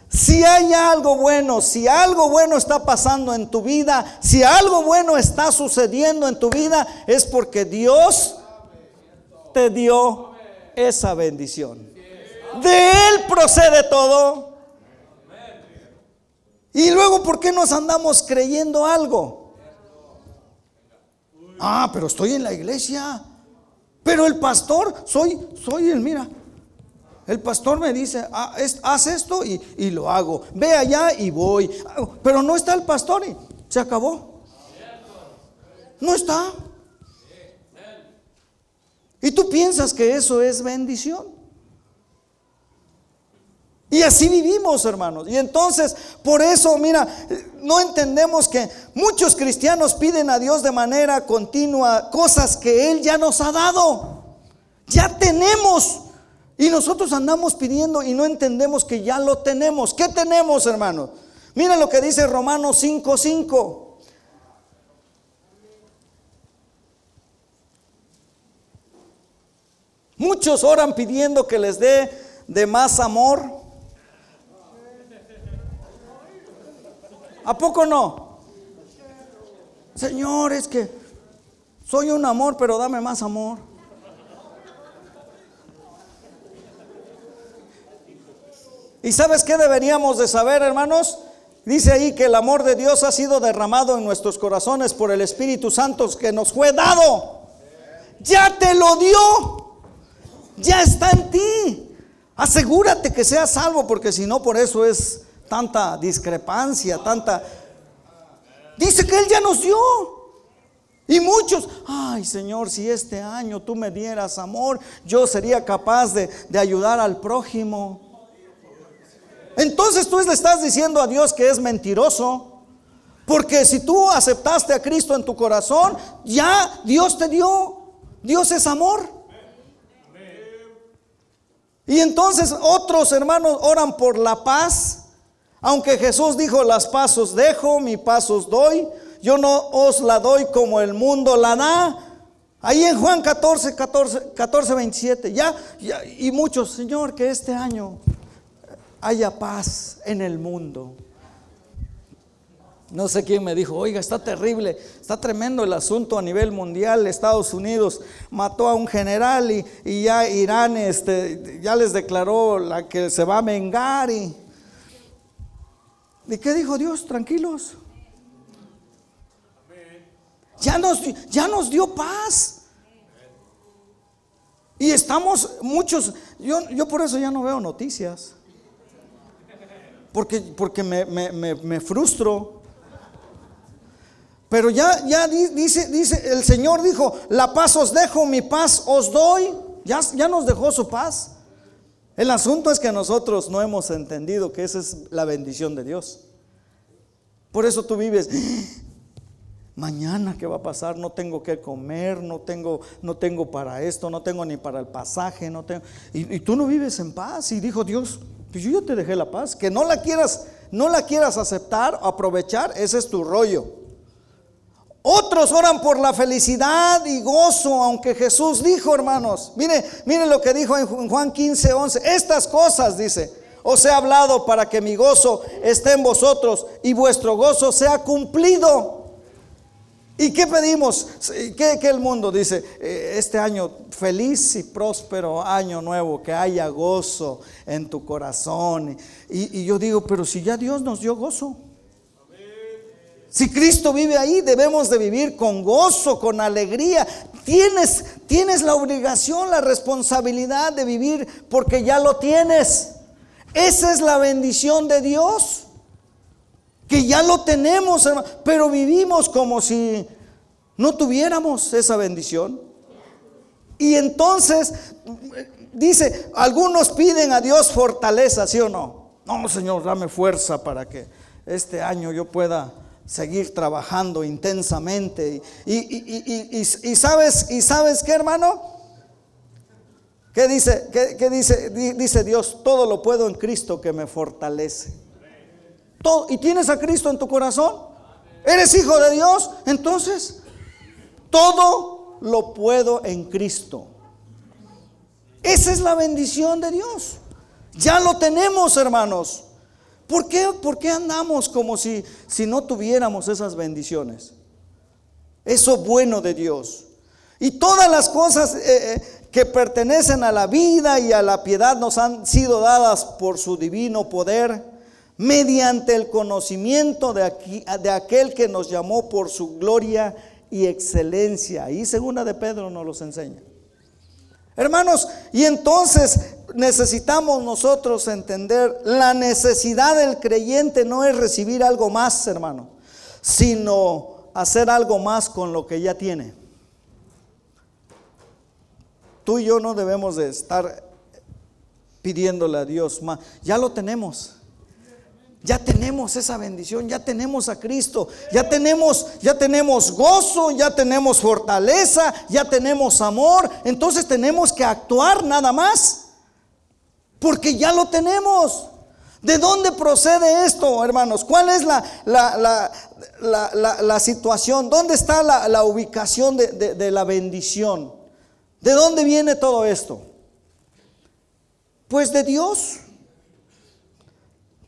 Si hay algo bueno, si algo bueno está pasando en tu vida, si algo bueno está sucediendo en tu vida, es porque Dios te dio esa bendición. De Él procede todo. Y luego, ¿por qué nos andamos creyendo algo? Ah, pero estoy en la iglesia. Pero el pastor, soy, soy el, mira, el pastor me dice, ah, haz esto y, lo hago. Ve allá y voy. Pero no está el pastor y se acabó. No está. Y tú piensas que eso es bendición. Y así vivimos, hermanos. Y entonces, por eso, mira, no entendemos que muchos cristianos piden a Dios de manera continua cosas que Él ya nos ha dado. Ya tenemos. Y nosotros andamos pidiendo y no entendemos que ya lo tenemos. ¿Qué tenemos, hermano? Mira lo que dice Romanos 5:5. Muchos oran pidiendo que les dé de más amor. ¿A poco no? Señor, es que soy un amor, pero dame más amor. ¿Y sabes qué deberíamos de saber, hermanos? Dice ahí que el amor de Dios ha sido derramado en nuestros corazones por el Espíritu Santo que nos fue dado. Ya te lo dio. Ya está en ti. Asegúrate que seas salvo porque si no por eso es tanta discrepancia, tanta... Dice que Él ya nos dio. Y muchos, ay Señor, si este año tú me dieras amor, yo sería capaz de, de ayudar al prójimo. Entonces tú le estás diciendo a Dios que es mentiroso. Porque si tú aceptaste a Cristo en tu corazón, ya Dios te dio. Dios es amor. Y entonces otros hermanos oran por la paz. Aunque Jesús dijo, las pasos dejo, mi pasos doy, yo no os la doy como el mundo la da. Ahí en Juan 14, 14, 14, 27, ya, ya, y muchos, Señor, que este año haya paz en el mundo. No sé quién me dijo, oiga, está terrible, está tremendo el asunto a nivel mundial. Estados Unidos mató a un general y, ya Irán este, ya les declaró la que se va a vengar. Y, ¿Y qué dijo Dios? Tranquilos. Ya nos, ya nos dio paz. Y estamos muchos, yo, yo por eso ya no veo noticias. Porque, porque me, me frustro. Pero ya, ya dice, dice, el Señor dijo, la paz os dejo, mi paz os doy. Ya, ya nos dejó su paz. El asunto es que nosotros no hemos entendido que esa es la bendición de Dios. Por eso tú vives, mañana qué va a pasar, no tengo que comer, no tengo, no tengo para esto, no tengo ni para el pasaje, no tengo. Y tú no vives en paz. Y dijo Dios, pues yo ya te dejé la paz. Que no la quieras, no la quieras aceptar, aprovechar, ese es tu rollo. Otros oran por la felicidad y gozo, aunque Jesús dijo, hermanos, mire, mire lo que dijo en Juan 15, 11, estas cosas, dice, os he hablado para que mi gozo esté en vosotros y vuestro gozo sea cumplido. ¿Y qué pedimos? ¿Qué, el mundo dice? Eh, este año feliz y próspero año nuevo, que haya gozo en tu corazón. y yo digo, pero si ya Dios nos dio gozo. Si Cristo vive ahí, debemos de vivir con gozo, con alegría. Tienes, tienes la obligación, la responsabilidad de vivir porque ya lo tienes. Esa es la bendición de Dios. Que ya lo tenemos, pero vivimos como si no tuviéramos esa bendición. Y entonces, dice, algunos piden a Dios fortaleza, ¿sí o no? No, Señor, dame fuerza para que este año yo pueda seguir trabajando intensamente. Y, sabes, y sabes qué, hermano? ¿Qué dice? ¿Qué, dice? Dice Dios, todo lo puedo en Cristo que me fortalece. ¿Y tienes a Cristo en tu corazón? ¿Eres hijo de Dios? Entonces, todo lo puedo en Cristo. Esa es la bendición de Dios. Ya lo tenemos, hermanos. ¿Por qué, andamos como si, si no tuviéramos esas bendiciones? Eso bueno de Dios. Y todas las cosas eh, eh, que pertenecen a la vida y a la piedad nos han sido dadas por su divino poder mediante el conocimiento de, aquel que nos llamó por su gloria y excelencia. Y segunda de Pedro nos los enseña. Hermanos, y entonces necesitamos nosotros entender, la necesidad del creyente no es recibir algo más, hermano, sino hacer algo más con lo que ya tiene. Tú y yo no debemos de estar pidiéndole a Dios más, ya lo tenemos. Ya tenemos esa bendición, ya tenemos a Cristo, ya tenemos, ya tenemos gozo, ya tenemos fortaleza, ya tenemos amor. Entonces tenemos que actuar nada más, porque ya lo tenemos. ¿De dónde procede esto, hermanos? ¿Cuál es la, la, situación? ¿Dónde está la, ubicación de la bendición? ¿De dónde viene todo esto? Pues de Dios.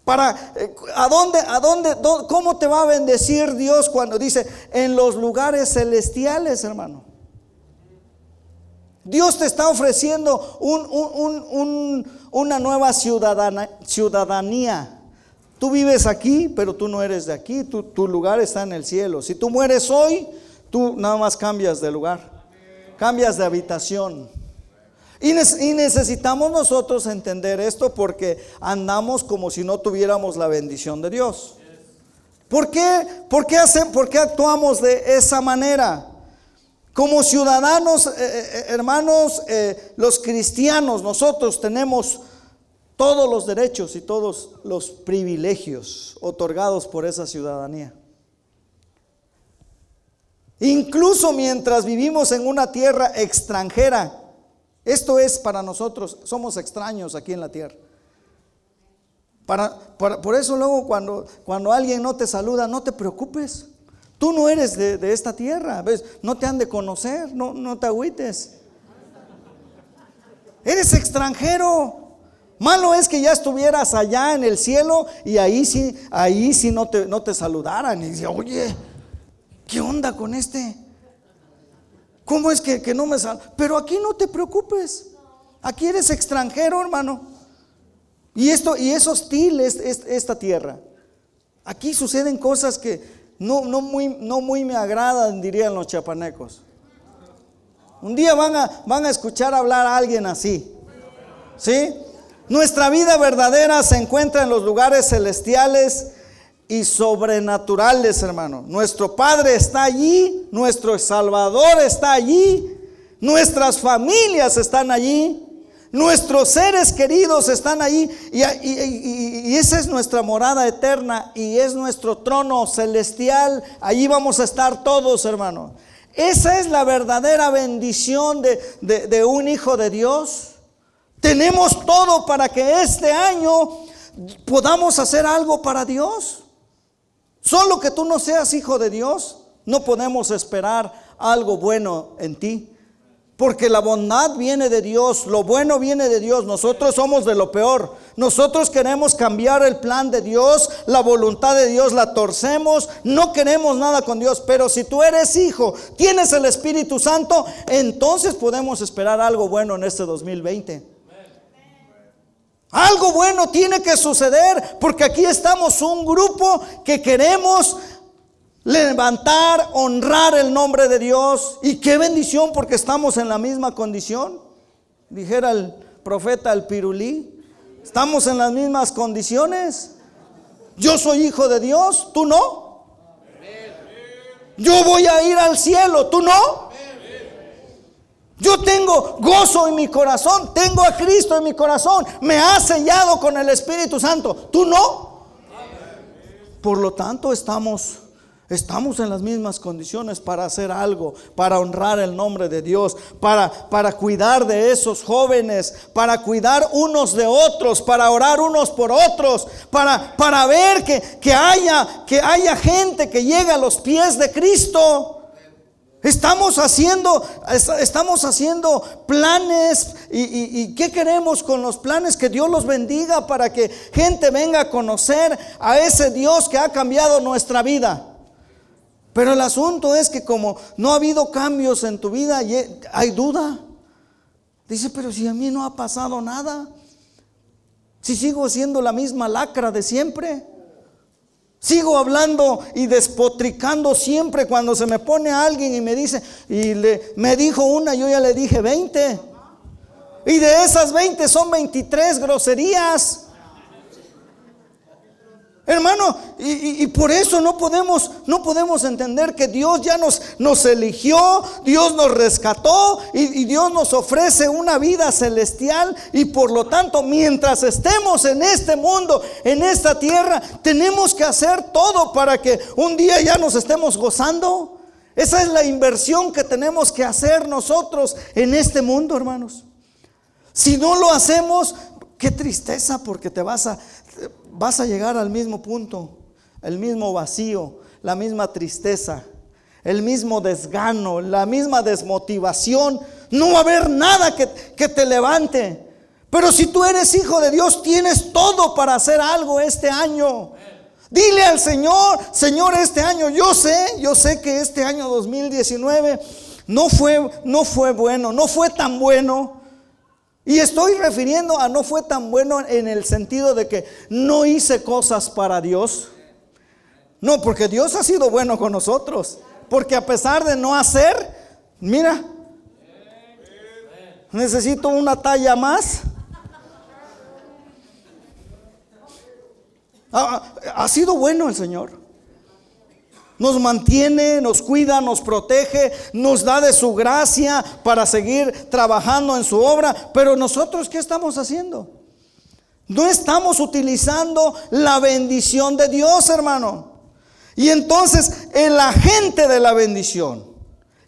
Para, eh, ¿a dónde, a dónde, cómo te va a bendecir Dios cuando dice en los lugares celestiales, hermano? Dios te está ofreciendo una nueva ciudadanía. Tú vives aquí, pero tú no eres de aquí, tu, tu lugar está en el cielo. Si tú mueres hoy, tú nada más cambias de lugar, cambias de habitación. Y, necesitamos nosotros entender esto porque andamos como si no tuviéramos la bendición de Dios. ¿Por qué? ¿Por qué, por qué actuamos de esa manera? Como ciudadanos, eh, eh, eh, hermanos, los cristianos, nosotros tenemos todos los derechos y todos los privilegios otorgados por esa ciudadanía. Incluso mientras vivimos en una tierra extranjera, esto es para nosotros, somos extraños aquí en la tierra. Para, por eso luego cuando, cuando alguien no te saluda, no te preocupes. Tú no eres de, esta tierra, ¿ves? no te han de conocer, no, no te agüites. Eres extranjero. Malo es que ya estuvieras allá en el cielo y ahí sí, ahí sí no te, no te saludaran. Y dice, oye, ¿qué onda con este? ¿Cómo es que, no me sal? Pero aquí no te preocupes. Aquí eres extranjero, hermano. Y esto, y es hostil esta tierra. Aquí suceden cosas que no, no, muy, no muy me agradan, dirían los chapanecos. Un día van a, van a escuchar hablar a alguien así. ¿Sí? Nuestra vida verdadera se encuentra en los lugares celestiales y sobrenaturales, hermano. Nuestro Padre está allí, nuestro Salvador está allí, nuestras familias están allí, nuestros seres queridos están allí y, esa es nuestra morada eterna y es nuestro trono celestial. Allí vamos a estar todos, hermano. Esa es la verdadera bendición de, de un hijo de Dios. Tenemos todo para que este año podamos hacer algo para Dios. Solo que tú no seas hijo de Dios, no podemos esperar algo bueno en ti. Porque la bondad viene de Dios, lo bueno viene de Dios, nosotros somos de lo peor. Nosotros queremos cambiar el plan de Dios, la voluntad de Dios la torcemos, no queremos nada con Dios. Pero si tú eres hijo, tienes el Espíritu Santo, entonces podemos esperar algo bueno en este 2020. Algo bueno tiene que suceder porque aquí estamos un grupo que queremos levantar, honrar el nombre de Dios. Y qué bendición porque estamos en la misma condición. Dijera el profeta el Pirulí, estamos en las mismas condiciones. Yo soy hijo de Dios, tú no. Yo voy a ir al cielo, tú no. Yo tengo gozo en mi corazón, tengo a Cristo en mi corazón, me ha sellado con el Espíritu Santo. ¿Tú no? Por lo tanto, estamos Estamos en las mismas condiciones para hacer algo, para honrar el nombre de Dios, para, para cuidar de esos jóvenes, para cuidar unos de otros, para orar unos por otros, para, para ver que, que, haya, que haya gente que llegue a los pies de Cristo. Estamos haciendo, estamos haciendo planes y, qué queremos con los planes que Dios los bendiga para que gente venga a conocer a ese Dios que ha cambiado nuestra vida. Pero el asunto es que como no ha habido cambios en tu vida, hay duda. Dice, pero si a mí no ha pasado nada, si sigo siendo la misma lacra de siempre. Sigo hablando y despotricando siempre cuando se me pone alguien y me dice, y le, me dijo una, yo ya le dije 20. Y de esas 20 son 23 groserías. Hermano, y, por eso no podemos, no podemos entender que Dios ya nos, nos eligió, Dios nos rescató y, y, Dios nos ofrece una vida celestial y por lo tanto mientras estemos en este mundo, en esta tierra, tenemos que hacer todo para que un día ya nos estemos gozando. Esa es la inversión que tenemos que hacer nosotros en este mundo, hermanos. Si no lo hacemos, qué tristeza porque te vas a vas a llegar al mismo punto, el mismo vacío, la misma tristeza, el mismo desgano, la misma desmotivación. No va a haber nada que, que te levante. Pero si tú eres hijo de Dios, tienes todo para hacer algo este año. Dile al Señor, Señor, este año, yo sé, yo sé que este año 2019 no fue, no fue bueno, no fue tan bueno. Y estoy refiriendo a no fue tan bueno en el sentido de que no hice cosas para Dios. No, porque Dios ha sido bueno con nosotros. Porque a pesar de no hacer, mira, necesito una talla más. Ha, ha sido bueno el Señor nos mantiene, nos cuida, nos protege, nos da de su gracia para seguir trabajando en su obra. Pero nosotros, ¿qué estamos haciendo? No estamos utilizando la bendición de Dios, hermano. Y entonces el agente de la bendición.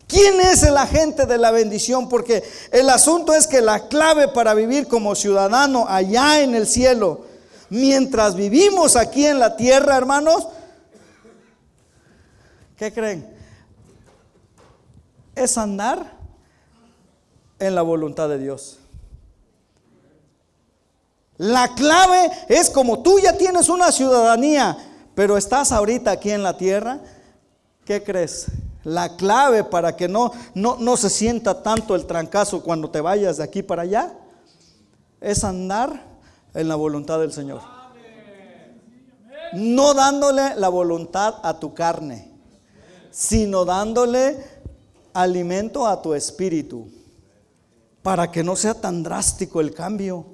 ¿Quién es el agente de la bendición? Porque el asunto es que la clave para vivir como ciudadano allá en el cielo mientras vivimos aquí en la tierra, hermanos, ¿qué creen? Es andar en la voluntad de Dios. La clave es como tú ya tienes una ciudadanía, pero estás ahorita aquí en la tierra, ¿qué crees? La clave para que no, no, no se sienta tanto el trancazo cuando te vayas de aquí para allá es andar en la voluntad del Señor. No dándole la voluntad a tu carne, sino dándole alimento a tu espíritu, para que no sea tan drástico el cambio.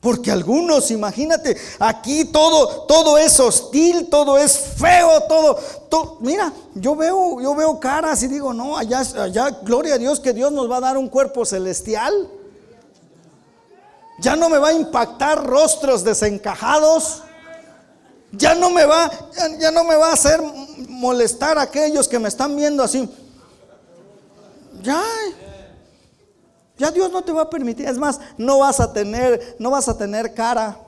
Porque algunos, imagínate, aquí todo, todo es hostil, todo es feo, todo, todo, Mira, yo veo, yo veo caras y digo, no, allá, allá, gloria a Dios que Dios nos va a dar un cuerpo celestial. Ya no me va a impactar rostros desencajados. Ya no me va, ya, no me va a hacer molestar a aquellos que me están viendo así. Ya, ya Dios no te va a permitir. Es más, no vas a tener, no vas a tener cara.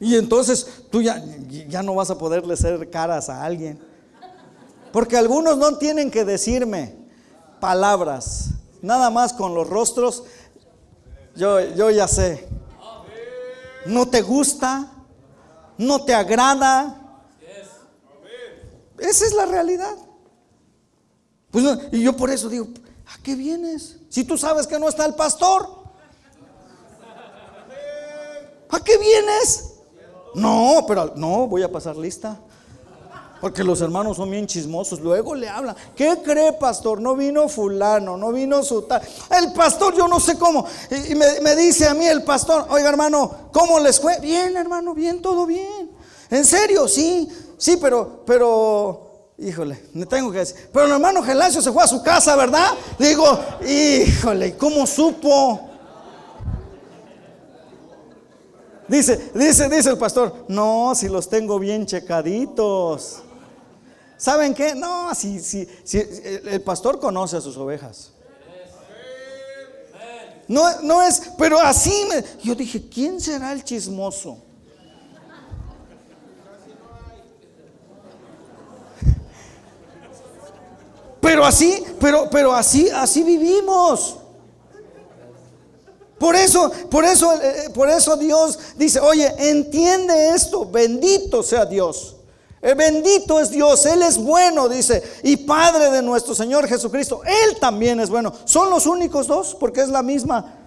Y entonces tú ya, ya no vas a poderle hacer caras a alguien. Porque algunos no tienen que decirme palabras. Nada más con los rostros. Yo, yo ya sé. No te gusta. No te agrada. Esa es la realidad. Pues, y yo por eso digo, ¿a qué vienes? Si tú sabes que no está el pastor. ¿A qué vienes? No, pero no, voy a pasar lista. Porque los hermanos son bien chismosos. Luego le hablan. ¿Qué cree, pastor? No vino fulano, no vino su tal. El pastor, yo no sé cómo. Y, me, dice a mí el pastor, oiga hermano, ¿cómo les fue? Bien, hermano, bien, todo bien. ¿En serio? Sí, sí, pero, pero Híjole, me tengo que decir. Pero el hermano Gelasio se fue a su casa, ¿verdad? Digo, híjole, ¿cómo supo? Dice, dice, dice el pastor, no, si los tengo bien checaditos. ¿Saben qué? No, si, si, si el pastor conoce a sus ovejas. No, no es, pero así me, yo dije, ¿quién será el chismoso? Pero así, pero, pero así, así vivimos. Por eso, por eso, eh, por eso Dios dice, oye, entiende esto, bendito sea Dios. El bendito es Dios, Él es bueno, dice, y Padre de nuestro Señor Jesucristo, Él también es bueno. Son los únicos dos, porque es la misma.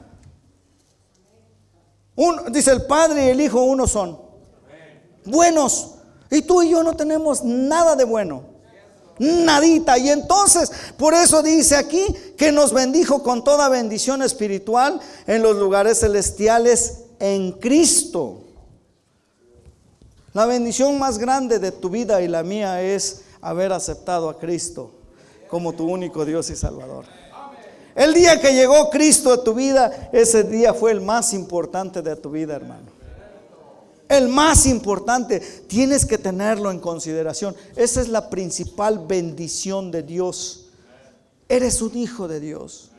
dice el Padre y el Hijo, uno son. Buenos. Y tú y yo no tenemos nada de bueno. Nadita. Y entonces, por eso dice aquí que nos bendijo con toda bendición espiritual en los lugares celestiales en Cristo. La bendición más grande de tu vida y la mía es haber aceptado a Cristo como tu único Dios y Salvador. El día que llegó Cristo a tu vida, ese día fue el más importante de tu vida, hermano. El más importante, tienes que tenerlo en consideración. Esa es la principal bendición de Dios. Eres un hijo de Dios.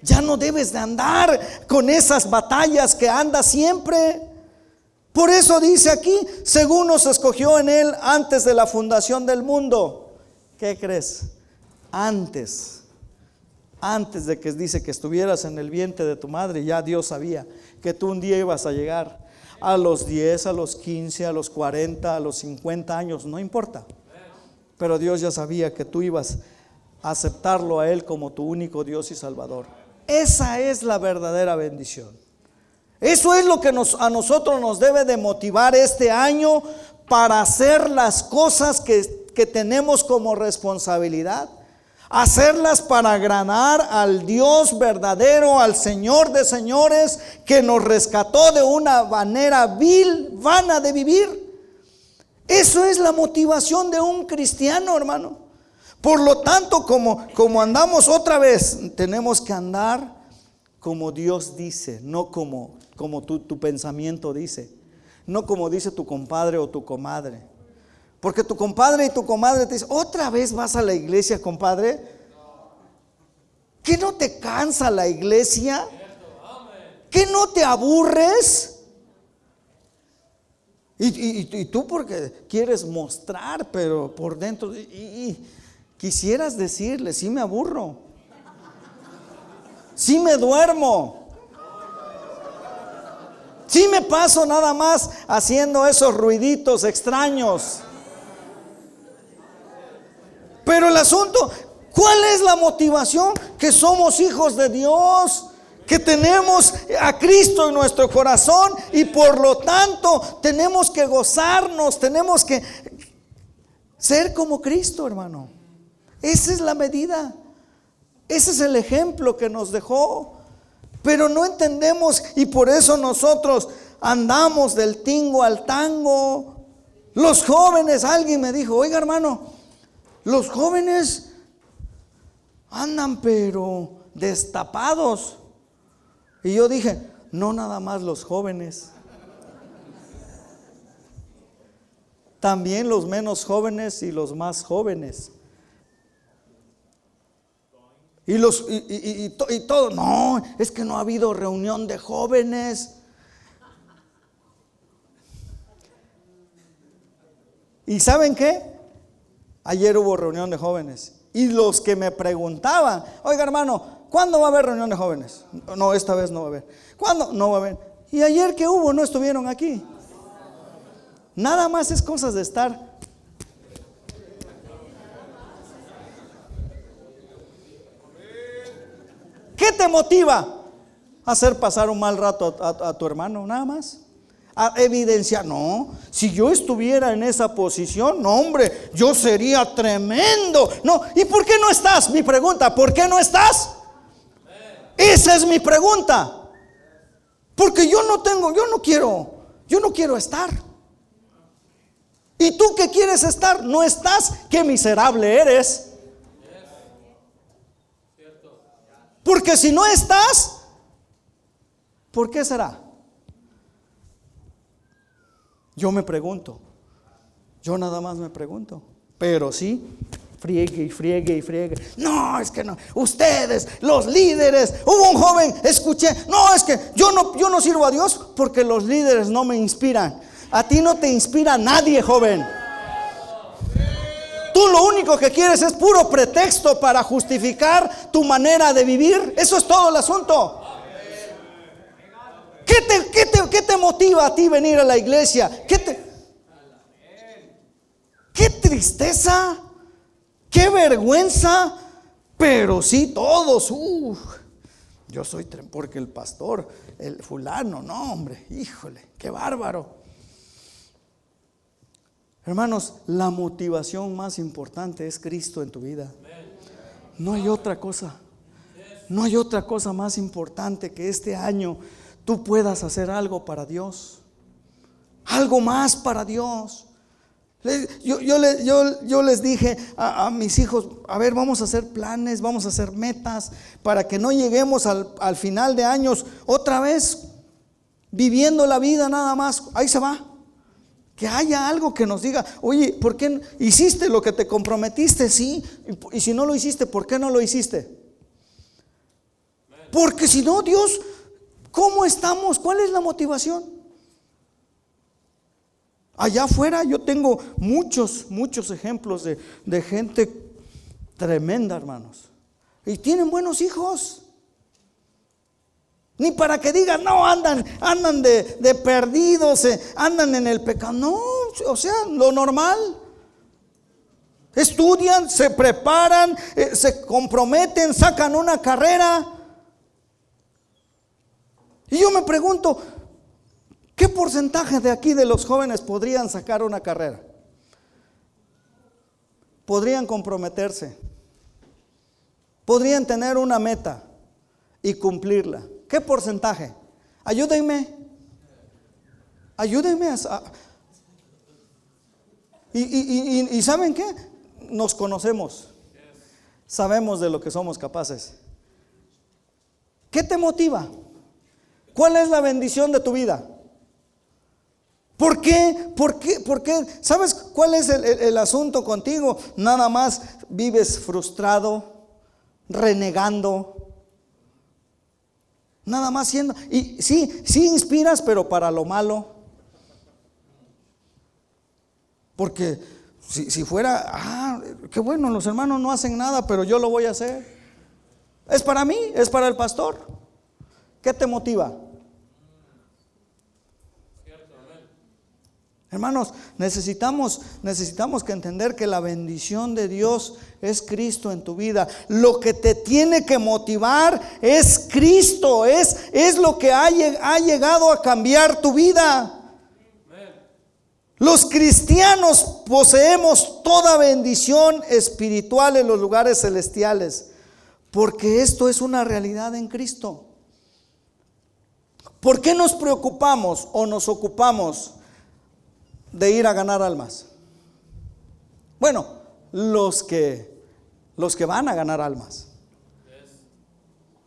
Ya no debes de andar con esas batallas que andas siempre. Por eso dice aquí, según nos escogió en Él antes de la fundación del mundo. ¿Qué crees? Antes, antes de que dice que estuvieras en el vientre de tu madre, ya Dios sabía que tú un día ibas a llegar a los 10, a los 15, a los 40, a los 50 años, no importa. Pero Dios ya sabía que tú ibas a aceptarlo a Él como tu único Dios y Salvador. Esa es la verdadera bendición. Eso es lo que a nosotros nos debe de motivar este año para hacer las cosas que, que tenemos como responsabilidad hacerlas para agradar al Dios verdadero, al Señor de señores, que nos rescató de una manera vil, vana de vivir. Eso es la motivación de un cristiano, hermano. Por lo tanto, como, como andamos otra vez, tenemos que andar como Dios dice, no como, como tu, tu pensamiento dice, no como dice tu compadre o tu comadre. Porque tu compadre y tu comadre te dicen, ¿otra vez vas a la iglesia, compadre? ¿Qué no te cansa la iglesia? ¿Qué no te aburres? Y, tú porque quieres mostrar, pero por dentro, y, quisieras decirle, sí me aburro, sí me duermo, sí me paso nada más haciendo esos ruiditos extraños. Pero el asunto, ¿cuál es la motivación? Que somos hijos de Dios que tenemos a Cristo en nuestro corazón y por lo tanto tenemos que gozarnos, tenemos que ser como Cristo, hermano. Esa es la medida. Ese es el ejemplo que nos dejó. Pero no entendemos y por eso nosotros andamos del tingo al tango. Los jóvenes, alguien me dijo, oiga hermano, los jóvenes andan pero destapados. Y yo dije, no nada más los jóvenes, también los menos jóvenes y los más jóvenes. Y, los, y, todo, no, es que no ha habido reunión de jóvenes. ¿Y saben qué? Ayer hubo reunión de jóvenes. Y los que me preguntaban, oiga hermano, ¿Cuándo va a haber reunión de jóvenes? No, esta vez no va a haber. ¿Cuándo? No va a haber. Y ayer que hubo, no estuvieron aquí. Nada más es cosas de estar. ¿Qué te motiva? Hacer pasar un mal rato a, tu hermano, nada más. A evidenciar, no, si yo estuviera en esa posición, no hombre, yo sería tremendo. No, ¿y por qué no estás? Mi pregunta, ¿por qué no estás? Esa es mi pregunta. Porque yo no tengo, yo no quiero, yo no quiero estar. ¿Y tú que quieres estar? No estás, qué miserable eres. Porque si no estás, ¿por qué será? Yo me pregunto, yo nada más me pregunto, pero sí, friegue y friegue y friegue. No, es que no. Ustedes, los líderes. Hubo un joven, escuché. No, es que yo no, yo no sirvo a Dios porque los líderes no me inspiran. A ti no te inspira nadie, joven. Tú lo único que quieres es puro pretexto para justificar tu manera de vivir. Eso es todo el asunto. ¿Qué te, motiva a ti venir a la iglesia? ¿Qué, te, qué tristeza qué vergüenza, pero sí todos, yo soy, porque el pastor, el fulano, no hombre, híjole, qué bárbaro. Hermanos, la motivación más importante es Cristo en tu vida. No hay otra cosa. No hay otra cosa más importante que este año tú puedas hacer algo para Dios. Algo más para Dios. Yo, yo, les dije a, mis hijos, a ver, vamos a hacer planes, vamos a hacer metas para que no lleguemos al, al final de años otra vez viviendo la vida nada más. Ahí se va. Que haya algo que nos diga, oye, ¿por qué hiciste lo que te comprometiste? Sí. Y, si no lo hiciste, ¿por qué no lo hiciste? Porque si no, Dios, ¿cómo estamos? ¿Cuál es la motivación? Allá afuera yo tengo muchos, muchos ejemplos de, gente tremenda, hermanos. Y tienen buenos hijos. Ni para que digan, no, andan, andan de, perdidos, eh, andan en el pecado. No, o sea, lo normal. Estudian, se preparan, eh, se comprometen, sacan una carrera. Y yo me pregunto, ¿Qué porcentaje de aquí de los jóvenes podrían sacar una carrera? Podrían comprometerse. Podrían tener una meta y cumplirla. ¿Qué porcentaje? Ayúdenme. Ayúdenme a... Y, ¿saben qué? Nos conocemos. Sabemos de lo que somos capaces. ¿Qué te motiva? ¿Cuál es la bendición de tu vida? ¿Por qué? ¿Por qué? ¿Por qué? ¿Sabes cuál es el, asunto contigo? Nada más vives frustrado, renegando. Nada más siendo. Y sí, sí inspiras, pero para lo malo. Porque si, si, fuera, ah, qué bueno, los hermanos no hacen nada, pero yo lo voy a hacer. Es para mí, es para el pastor. ¿Qué te motiva? Hermanos, necesitamos, necesitamos que entender que la bendición de Dios es Cristo en tu vida. Lo que te tiene que motivar es Cristo, es, es lo que ha, ha llegado a cambiar tu vida. Los cristianos poseemos toda bendición espiritual en los lugares celestiales, porque esto es una realidad en Cristo. ¿Por qué nos preocupamos o nos ocupamos de ir a ganar almas? Bueno, los que los que van a ganar almas.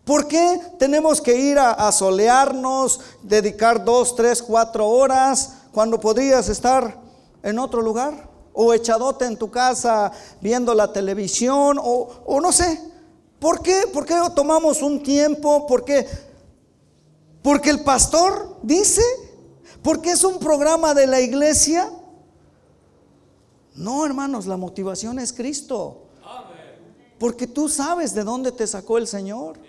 ¿Por qué tenemos que ir a, solearnos, dedicar dos, tres, cuatro horas cuando podrías estar en otro lugar? O echadote en tu casa viendo la televisión, o, o no sé. ¿Por qué? ¿Por qué tomamos un tiempo? ¿Por qué? Porque el pastor dice, porque es un programa de la iglesia. No, hermanos, la motivación es Cristo. Porque tú sabes de dónde te sacó el Señor.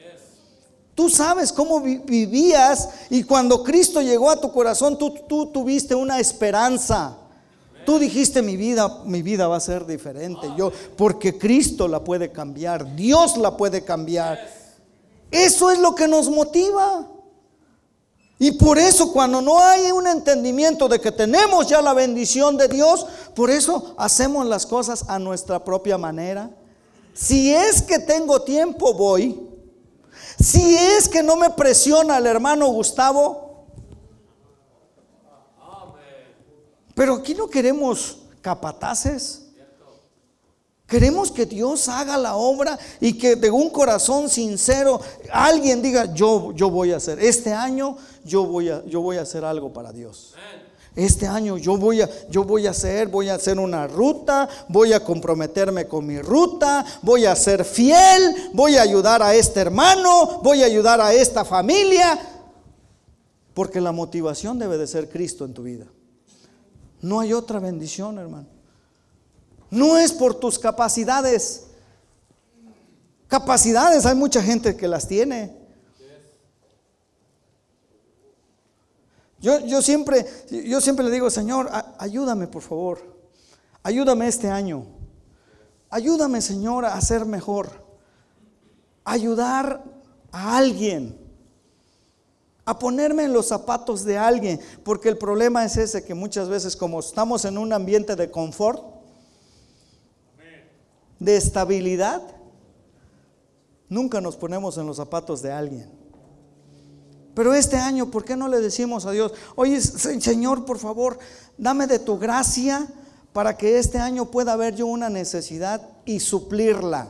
Tú sabes cómo vivías y cuando Cristo llegó a tu corazón, tú, tuviste una esperanza. Tú dijiste mi vida, mi vida va a ser diferente. Yo, porque Cristo la puede cambiar, Dios la puede cambiar. Eso es lo que nos motiva. Y por eso cuando no hay un entendimiento de que tenemos ya la bendición de Dios, por eso hacemos las cosas a nuestra propia manera. Si es que tengo tiempo, voy. Si es que no me presiona el hermano Gustavo. Pero aquí no queremos capataces. Queremos que Dios haga la obra y que de un corazón sincero alguien diga, yo, yo voy a hacer, este año yo voy a, yo voy a hacer algo para Dios. Este año yo voy, a, yo voy a hacer, voy a hacer una ruta, voy a comprometerme con mi ruta, voy a ser fiel, voy a ayudar a este hermano, voy a ayudar a esta familia, porque la motivación debe de ser Cristo en tu vida. No hay otra bendición, hermano. No es por tus capacidades. Capacidades, hay mucha gente que las tiene. Yo, yo, siempre, yo siempre le digo, Señor, ayúdame por favor. Ayúdame este año. Ayúdame, Señor, a ser mejor. Ayudar a alguien. A ponerme en los zapatos de alguien. Porque el problema es ese, que muchas veces como estamos en un ambiente de confort, de estabilidad, nunca nos ponemos en los zapatos de alguien. Pero este año, ¿por qué no le decimos a Dios, oye Señor, por favor, dame de tu gracia para que este año pueda haber yo una necesidad y suplirla?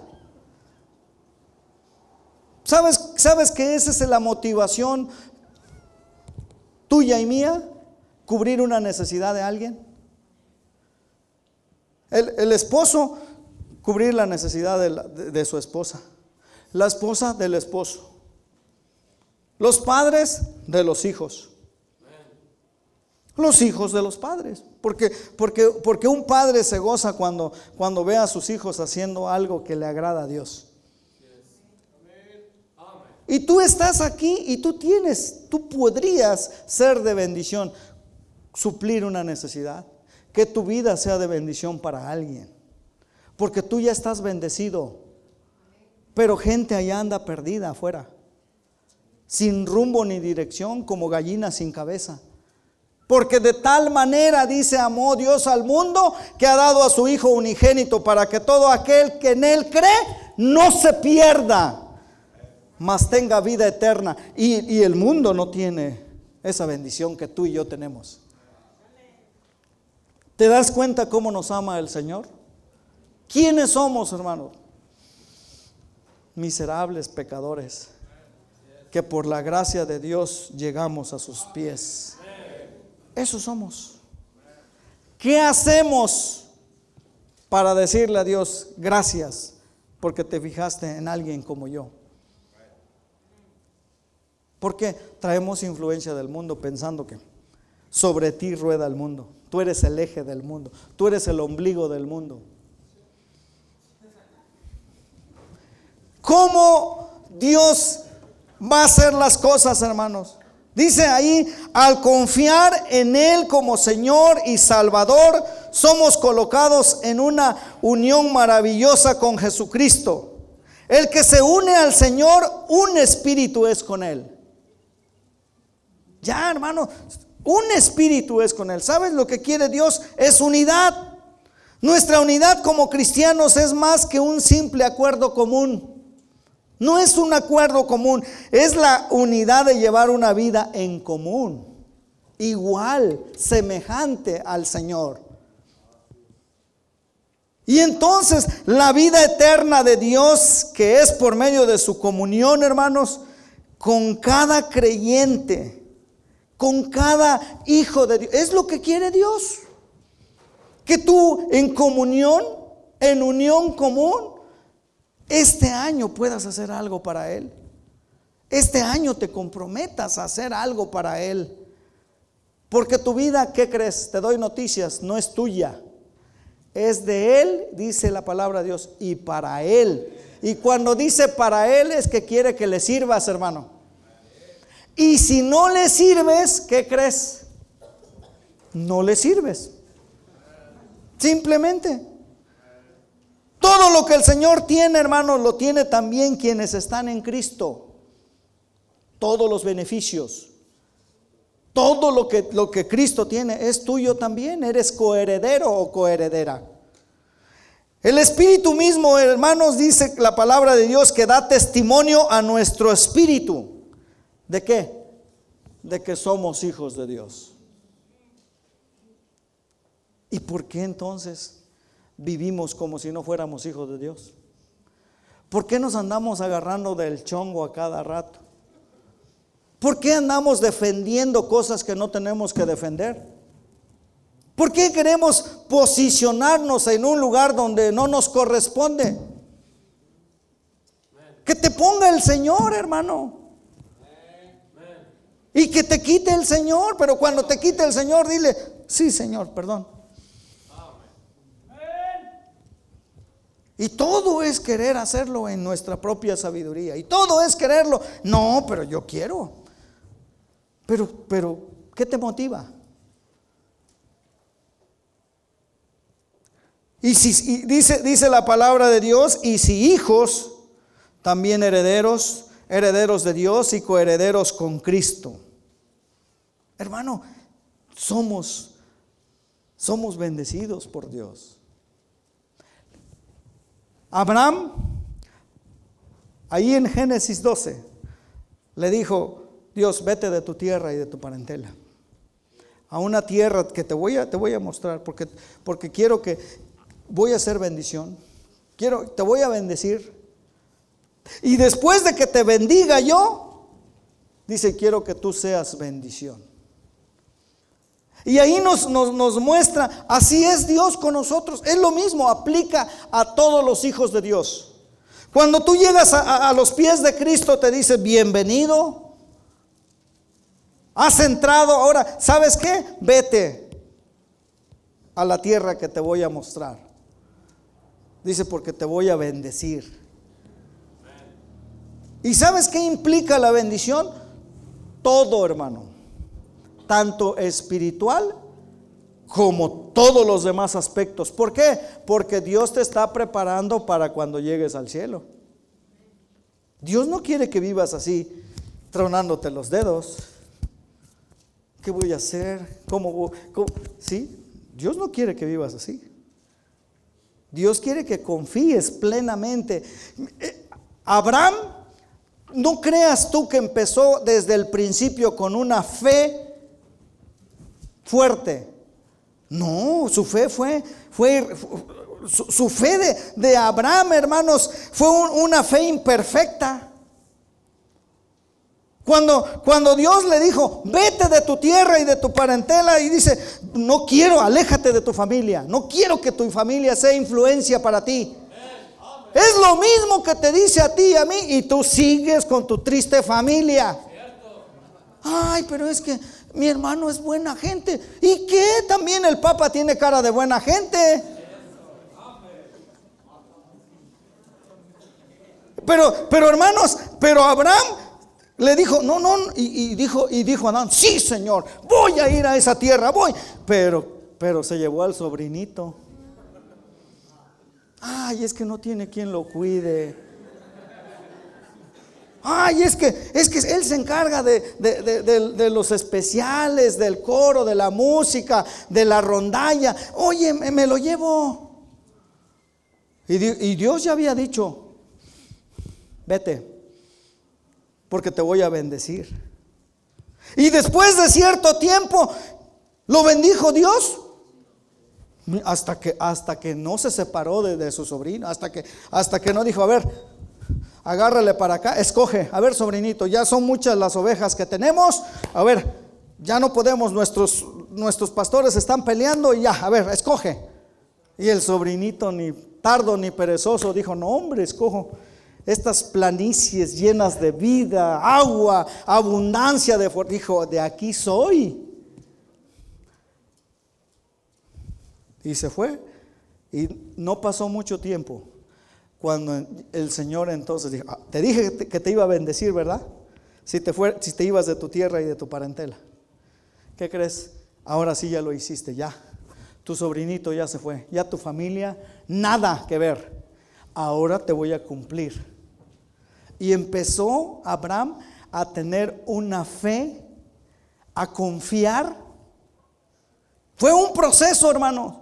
¿Sabes, ¿Sabes que esa es la motivación tuya y mía? Cubrir una necesidad de alguien. El, el esposo cubrir la necesidad de, su esposa, la esposa del esposo, los padres de los hijos. Los hijos de los padres. Porque, porque, porque un padre se goza cuando, cuando ve a sus hijos haciendo algo que le agrada a Dios. Y tú estás aquí y tú tienes, tú podrías ser de bendición, suplir una necesidad, que tu vida sea de bendición para alguien porque tú ya estás bendecido. Pero gente allá anda perdida afuera, sin rumbo ni dirección, como gallina sin cabeza. Porque de tal manera, dice, amó Dios al mundo, que ha dado a su Hijo unigénito para que todo aquel que en Él cree no se pierda, mas tenga vida eterna. Y, y el mundo no tiene esa bendición que tú y yo tenemos. ¿Te das cuenta cómo nos ama el Señor? ¿Quiénes somos, hermano? Miserables pecadores, que por la gracia de Dios llegamos a sus pies. Eso somos. ¿Qué hacemos para decirle a Dios gracias porque te fijaste en alguien como yo? Porque traemos influencia del mundo pensando que sobre ti rueda el mundo. Tú eres el eje del mundo. Tú eres el ombligo del mundo. ¿Cómo Dios va a hacer las cosas, hermanos? Dice ahí, al confiar en Él como Señor y Salvador, somos colocados en una unión maravillosa con Jesucristo. El que se une al Señor, un espíritu es con Él. Ya, hermano, un espíritu es con Él. ¿Sabes lo que quiere Dios? Es unidad. Nuestra unidad como cristianos es más que un simple acuerdo común. No es un acuerdo común, es la unidad de llevar una vida en común, igual, semejante al Señor. Y entonces la vida eterna de Dios, que es por medio de su comunión, hermanos, con cada creyente, con cada hijo de Dios, es lo que quiere Dios. Que tú en comunión, en unión común, este año puedas hacer algo para Él. Este año te comprometas a hacer algo para Él. Porque tu vida, ¿qué crees? Te doy noticias, no es tuya. Es de Él, dice la palabra de Dios, y para Él. Y cuando dice para Él es que quiere que le sirvas, hermano. Y si no le sirves, ¿qué crees? No le sirves. Simplemente. Todo lo que el Señor tiene, hermanos, lo tiene también quienes están en Cristo. Todos los beneficios. Todo lo que, lo que Cristo tiene es tuyo también. Eres coheredero o coheredera. El Espíritu mismo, hermanos, dice la palabra de Dios que da testimonio a nuestro espíritu. ¿De qué? De que somos hijos de Dios. ¿Y por qué entonces? Vivimos como si no fuéramos hijos de Dios? ¿Por qué nos andamos agarrando del chongo a cada rato? ¿Por qué andamos defendiendo cosas que no tenemos que defender? ¿Por qué queremos posicionarnos en un lugar donde no nos corresponde? Que te ponga el Señor, hermano. Y que te quite el Señor, pero cuando te quite el Señor, dile, sí, Señor, perdón. Y todo es querer hacerlo en nuestra propia sabiduría. Y todo es quererlo. No, pero yo quiero. Pero, pero, ¿qué te motiva? Y si dice, dice la palabra de Dios, y si hijos, también herederos, herederos de Dios y coherederos con Cristo. Hermano, somos, somos bendecidos por Dios. Abraham, ahí en Génesis 12, le dijo, Dios, vete de tu tierra y de tu parentela. A una tierra que te voy a, te voy a mostrar, porque, porque quiero que, voy a hacer bendición. Quiero, te voy a bendecir. Y después de que te bendiga yo, dice, quiero que tú seas bendición. Y ahí nos, muestra, así es Dios con nosotros. Es lo mismo, aplica a todos los hijos de Dios. Cuando tú llegas a, a los pies de Cristo, te dice, bienvenido. Has entrado, ahora, ¿sabes qué? Vete a la tierra que te voy a mostrar. Dice, porque te voy a bendecir. ¿Y sabes qué implica la bendición? Todo, hermano tanto espiritual como todos los demás aspectos. ¿Por qué? Porque Dios te está preparando para cuando llegues al cielo. Dios no quiere que vivas así, tronándote los dedos. ¿Qué voy a hacer? ¿Cómo, ¿Sí? Dios no quiere que vivas así. Dios quiere que confíes plenamente. Eh, Abraham, no creas tú que empezó desde el principio con una fe fuerte. No, su fe fue, fue su, fe de, Abraham, hermanos, fue una fe imperfecta. Cuando, cuando Dios le dijo, vete de tu tierra y de tu parentela, y dice, no quiero, aléjate de tu familia, no quiero que tu familia sea influencia para ti. Es lo mismo que te dice a ti y a mí, y tú sigues con tu triste familia. Ay, pero es que mi hermano es buena gente. ¿Y qué? También el Papa tiene cara de buena gente. Pero, pero hermanos, pero Abraham le dijo, no, no, y, dijo, y dijo Adán, sí, Señor, voy a ir a esa tierra, voy. Pero, pero se llevó al sobrinito. Ay, es que no tiene quien lo cuide. Ay, es que, es que él se encarga de, de, los especiales, del coro, de la música, de la rondalla. Oye, me, lo llevo. Y, y Dios ya había dicho, vete, porque te voy a bendecir. Y después de cierto tiempo, lo bendijo Dios. Hasta que, hasta que no se separó de, su sobrino, hasta que, hasta que no dijo, a ver, agárrale para acá, escoge, a ver sobrinito, ya son muchas las ovejas que tenemos, a ver, ya no podemos, nuestros, nuestros pastores están peleando y ya, a ver, escoge. Y el sobrinito ni tardo ni perezoso dijo, no hombre, escojo estas planicies llenas de vida, agua, abundancia de dijo, de aquí soy. Y se fue. Y no pasó mucho tiempo cuando el Señor entonces dijo, ah, te dije que te iba a bendecir, ¿verdad? Si te, fue, si te ibas de tu tierra y de tu parentela. ¿Qué crees? Ahora sí ya lo hiciste, ya. Tu sobrinito ya se fue, ya tu familia, nada que ver. Ahora te voy a cumplir y empezó Abraham a tener una fe, a confiar. Fue un proceso, hermano.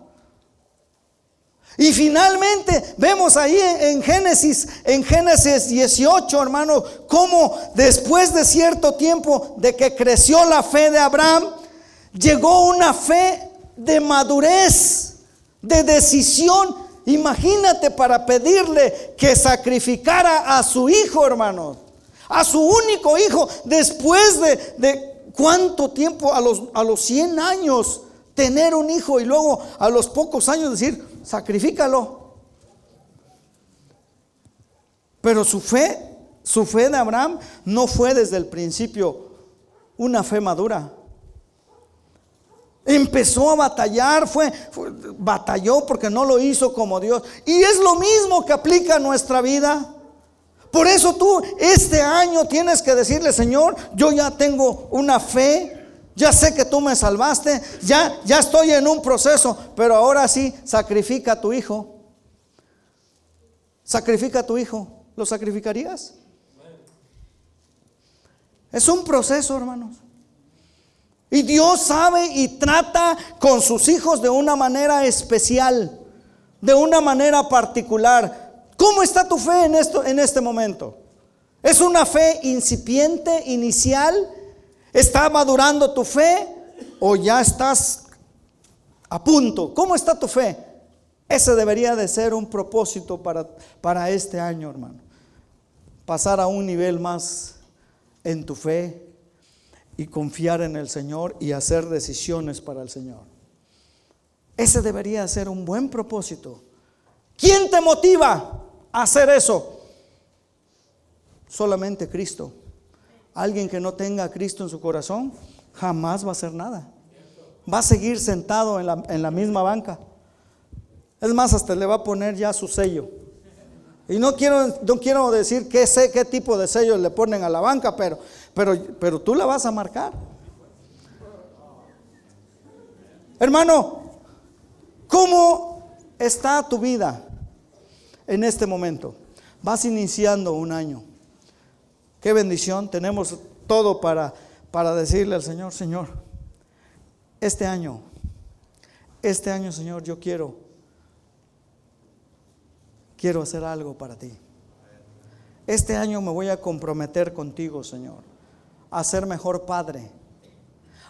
Y finalmente vemos ahí en Génesis, en Génesis 18, hermano, cómo después de cierto tiempo de que creció la fe de Abraham, llegó una fe de madurez, de decisión Imagínate para pedirle que sacrificara a su hijo, hermano. A su único hijo. Después de, cuánto tiempo, a los, a los 100 años, tener un hijo y luego a los pocos años decir, sacrifícalo. Pero su fe, su fe de Abraham no fue desde el principio una fe madura. Empezó a batallar, fue, batalló porque no lo hizo como Dios. Y es lo mismo que aplica a nuestra vida. Por eso tú este año tienes que decirle, Señor, yo ya tengo una fe, ya sé que tú me salvaste, ya, ya estoy en un proceso, pero ahora sí, sacrifica a tu hijo. Sacrifica a tu hijo. ¿Lo sacrificarías? Es un proceso, hermanos. Y Dios sabe y trata con sus hijos de una manera especial, de una manera particular. ¿Cómo está tu fe en esto en este momento? ¿Es una fe incipiente, inicial? ¿Está madurando tu fe o ya estás a punto? ¿Cómo está tu fe? Ese debería de ser un propósito para, para este año, hermano. Pasar a un nivel más en tu fe, y confiar en el Señor y hacer decisiones para el Señor. Ese debería ser un buen propósito. ¿Quién te motiva a hacer eso? Solamente Cristo. Alguien que no tenga a Cristo en su corazón jamás va a hacer nada. Va a seguir sentado en la, en la misma banca. Es más, hasta le va a poner ya su sello. Y no quiero, no quiero decir qué, sé, qué tipo de sellos le ponen a la banca, pero, pero, pero tú la vas a marcar. Hermano, ¿cómo está tu vida en este momento? Vas iniciando un año. Qué bendición. Tenemos todo para, para decirle al Señor, Señor, este año, este año, Señor, yo quiero quiero hacer algo para ti. Este año me voy a comprometer contigo, Señor, a ser mejor padre,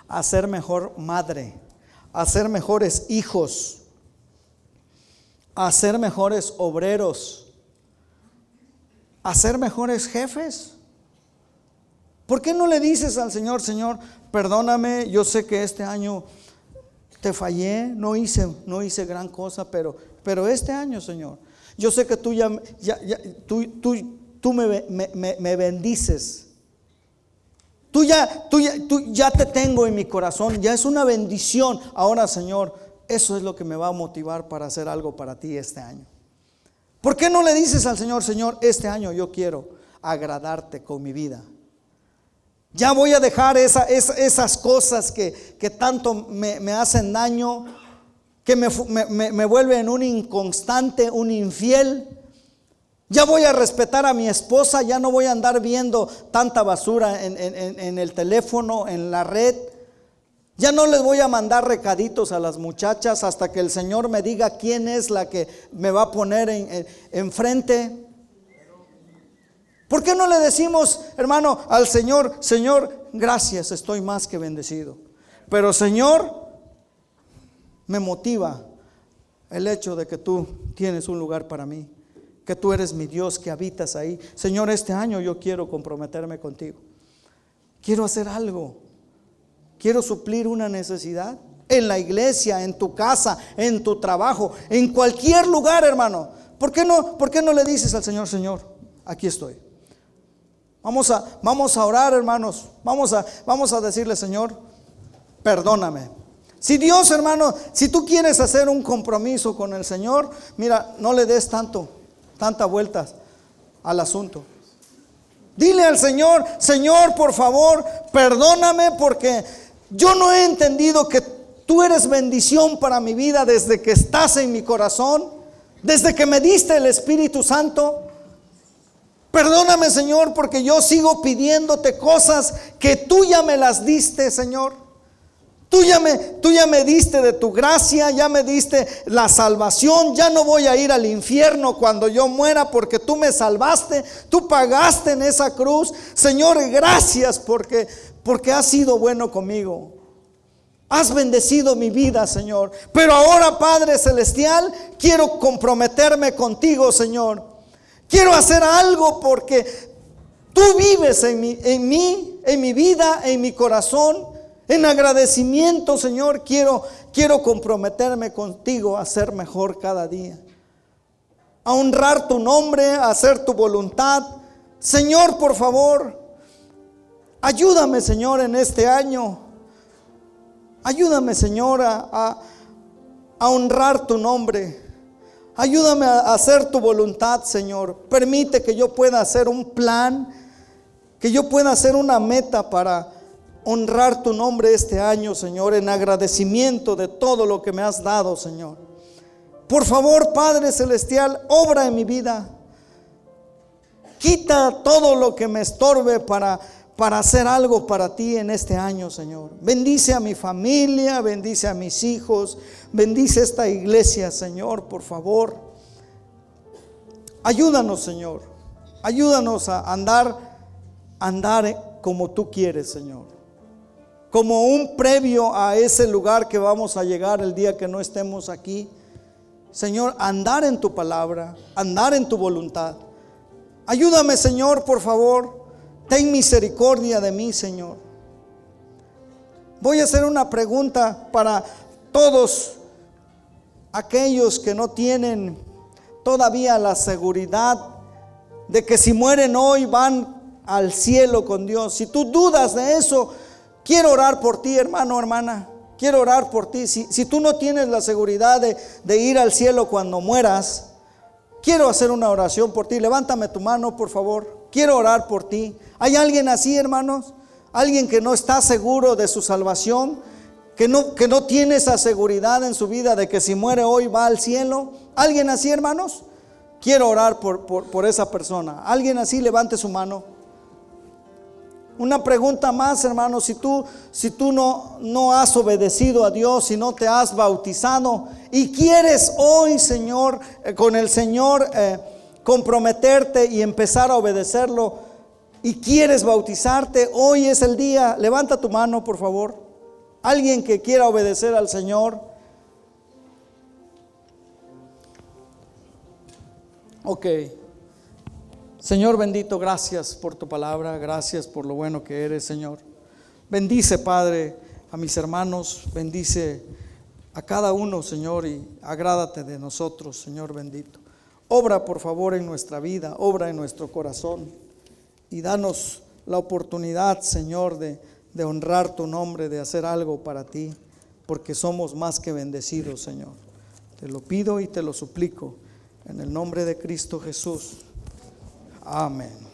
a ser mejor madre, a ser mejores hijos, a ser mejores obreros, a ser mejores jefes. ¿Por qué no le dices al Señor, Señor, perdóname, yo sé que este año te fallé, no hice, no hice gran cosa, pero, pero este año, Señor, yo sé que tú ya, tú, tú, tú me, me, bendices. Tú ya, tú, ya, tú ya te tengo en mi corazón, ya es una bendición. Ahora, Señor, eso es lo que me va a motivar para hacer algo para ti este año. ¿Por qué no le dices al Señor, Señor, este año yo quiero agradarte con mi vida? Ya voy a dejar esas cosas que, tanto me, hacen daño, que me, vuelven un inconstante, un infiel. Ya voy a respetar a mi esposa, ya no voy a andar viendo tanta basura en, el teléfono, en la red. Ya no les voy a mandar recaditos a las muchachas hasta que el Señor me diga quién es la que me va a poner enfrente. ¿Por qué no le decimos, hermano, al Señor, Señor, gracias, estoy más que bendecido? Pero Señor, me motiva el hecho de que tú tienes un lugar para mí que tú eres mi Dios, que habitas ahí. Señor, este año yo quiero comprometerme contigo. Quiero hacer algo. Quiero suplir una necesidad en la iglesia, en tu casa, en tu trabajo, en cualquier lugar, hermano. ¿Por qué no, por qué no le dices al Señor, Señor, aquí estoy? Vamos a, vamos a orar, hermanos. Vamos a, vamos a decirle, Señor, perdóname. Si Dios, hermano, si tú quieres hacer un compromiso con el Señor, mira, no le des tanto tantas vueltas al asunto. Dile al Señor, Señor, por favor, perdóname porque yo no he entendido que tú eres bendición para mi vida desde que estás en mi corazón, desde que me diste el Espíritu Santo. Perdóname, Señor, porque yo sigo pidiéndote cosas que tú ya me las diste, Señor. Tú ya, me, tú ya me diste de tu gracia, ya me diste la salvación, ya no voy a ir al infierno cuando yo muera porque tú me salvaste, tú pagaste en esa cruz. Señor, gracias porque, porque has sido bueno conmigo. Has bendecido mi vida, Señor. Pero ahora, Padre Celestial, quiero comprometerme contigo, Señor. Quiero hacer algo porque tú vives en, mi, en mí, en mi vida, en mi corazón. En agradecimiento, Señor, quiero, quiero comprometerme contigo a ser mejor cada día. A honrar tu nombre, a hacer tu voluntad. Señor, por favor, ayúdame, Señor, en este año. Ayúdame, Señor, a, a honrar tu nombre. Ayúdame a hacer tu voluntad, Señor. Permite que yo pueda hacer un plan, que yo pueda hacer una meta para honrar tu nombre este año, Señor, en agradecimiento de todo lo que me has dado, Señor. Por favor, Padre Celestial, obra en mi vida. Quita todo lo que me estorbe para, para hacer algo para ti en este año, Señor. Bendice a mi familia, bendice a mis hijos, bendice esta iglesia, Señor, por favor. Ayúdanos, Señor. Ayúdanos a andar, andar como tú quieres, Señor como un previo a ese lugar que vamos a llegar el día que no estemos aquí. Señor, andar en tu palabra, andar en tu voluntad. Ayúdame, Señor, por favor. Ten misericordia de mí, Señor. Voy a hacer una pregunta para todos aquellos que no tienen todavía la seguridad de que si mueren hoy van al cielo con Dios. Si tú dudas de eso, Quiero orar por ti, hermano, hermana. Quiero orar por ti. Si, tú no tienes la seguridad de, de ir al cielo cuando mueras, quiero hacer una oración por ti. Levántame tu mano, por favor. Quiero orar por ti. ¿Hay alguien así, hermanos? Alguien que no está seguro de su salvación, que no, que no tiene esa seguridad en su vida de que si muere hoy va al cielo. ¿Alguien así, hermanos? Quiero orar por, por, esa persona. ¿Alguien así? Levante su mano. Una pregunta más, hermano, si tú, si tú no, no has obedecido a Dios, y no te has bautizado y quieres hoy, Señor, eh, con el Señor eh, comprometerte y empezar a obedecerlo, y quieres bautizarte, hoy es el día. Levanta tu mano, por favor. Alguien que quiera obedecer al Señor. Ok. Señor bendito, gracias por tu palabra, gracias por lo bueno que eres, Señor. Bendice, Padre, a mis hermanos, bendice a cada uno, Señor, y agrádate de nosotros, Señor bendito. Obra, por favor, en nuestra vida, obra en nuestro corazón y danos la oportunidad, Señor, de, honrar tu nombre, de hacer algo para ti, porque somos más que bendecidos, Señor. Te lo pido y te lo suplico en el nombre de Cristo Jesús. Amén.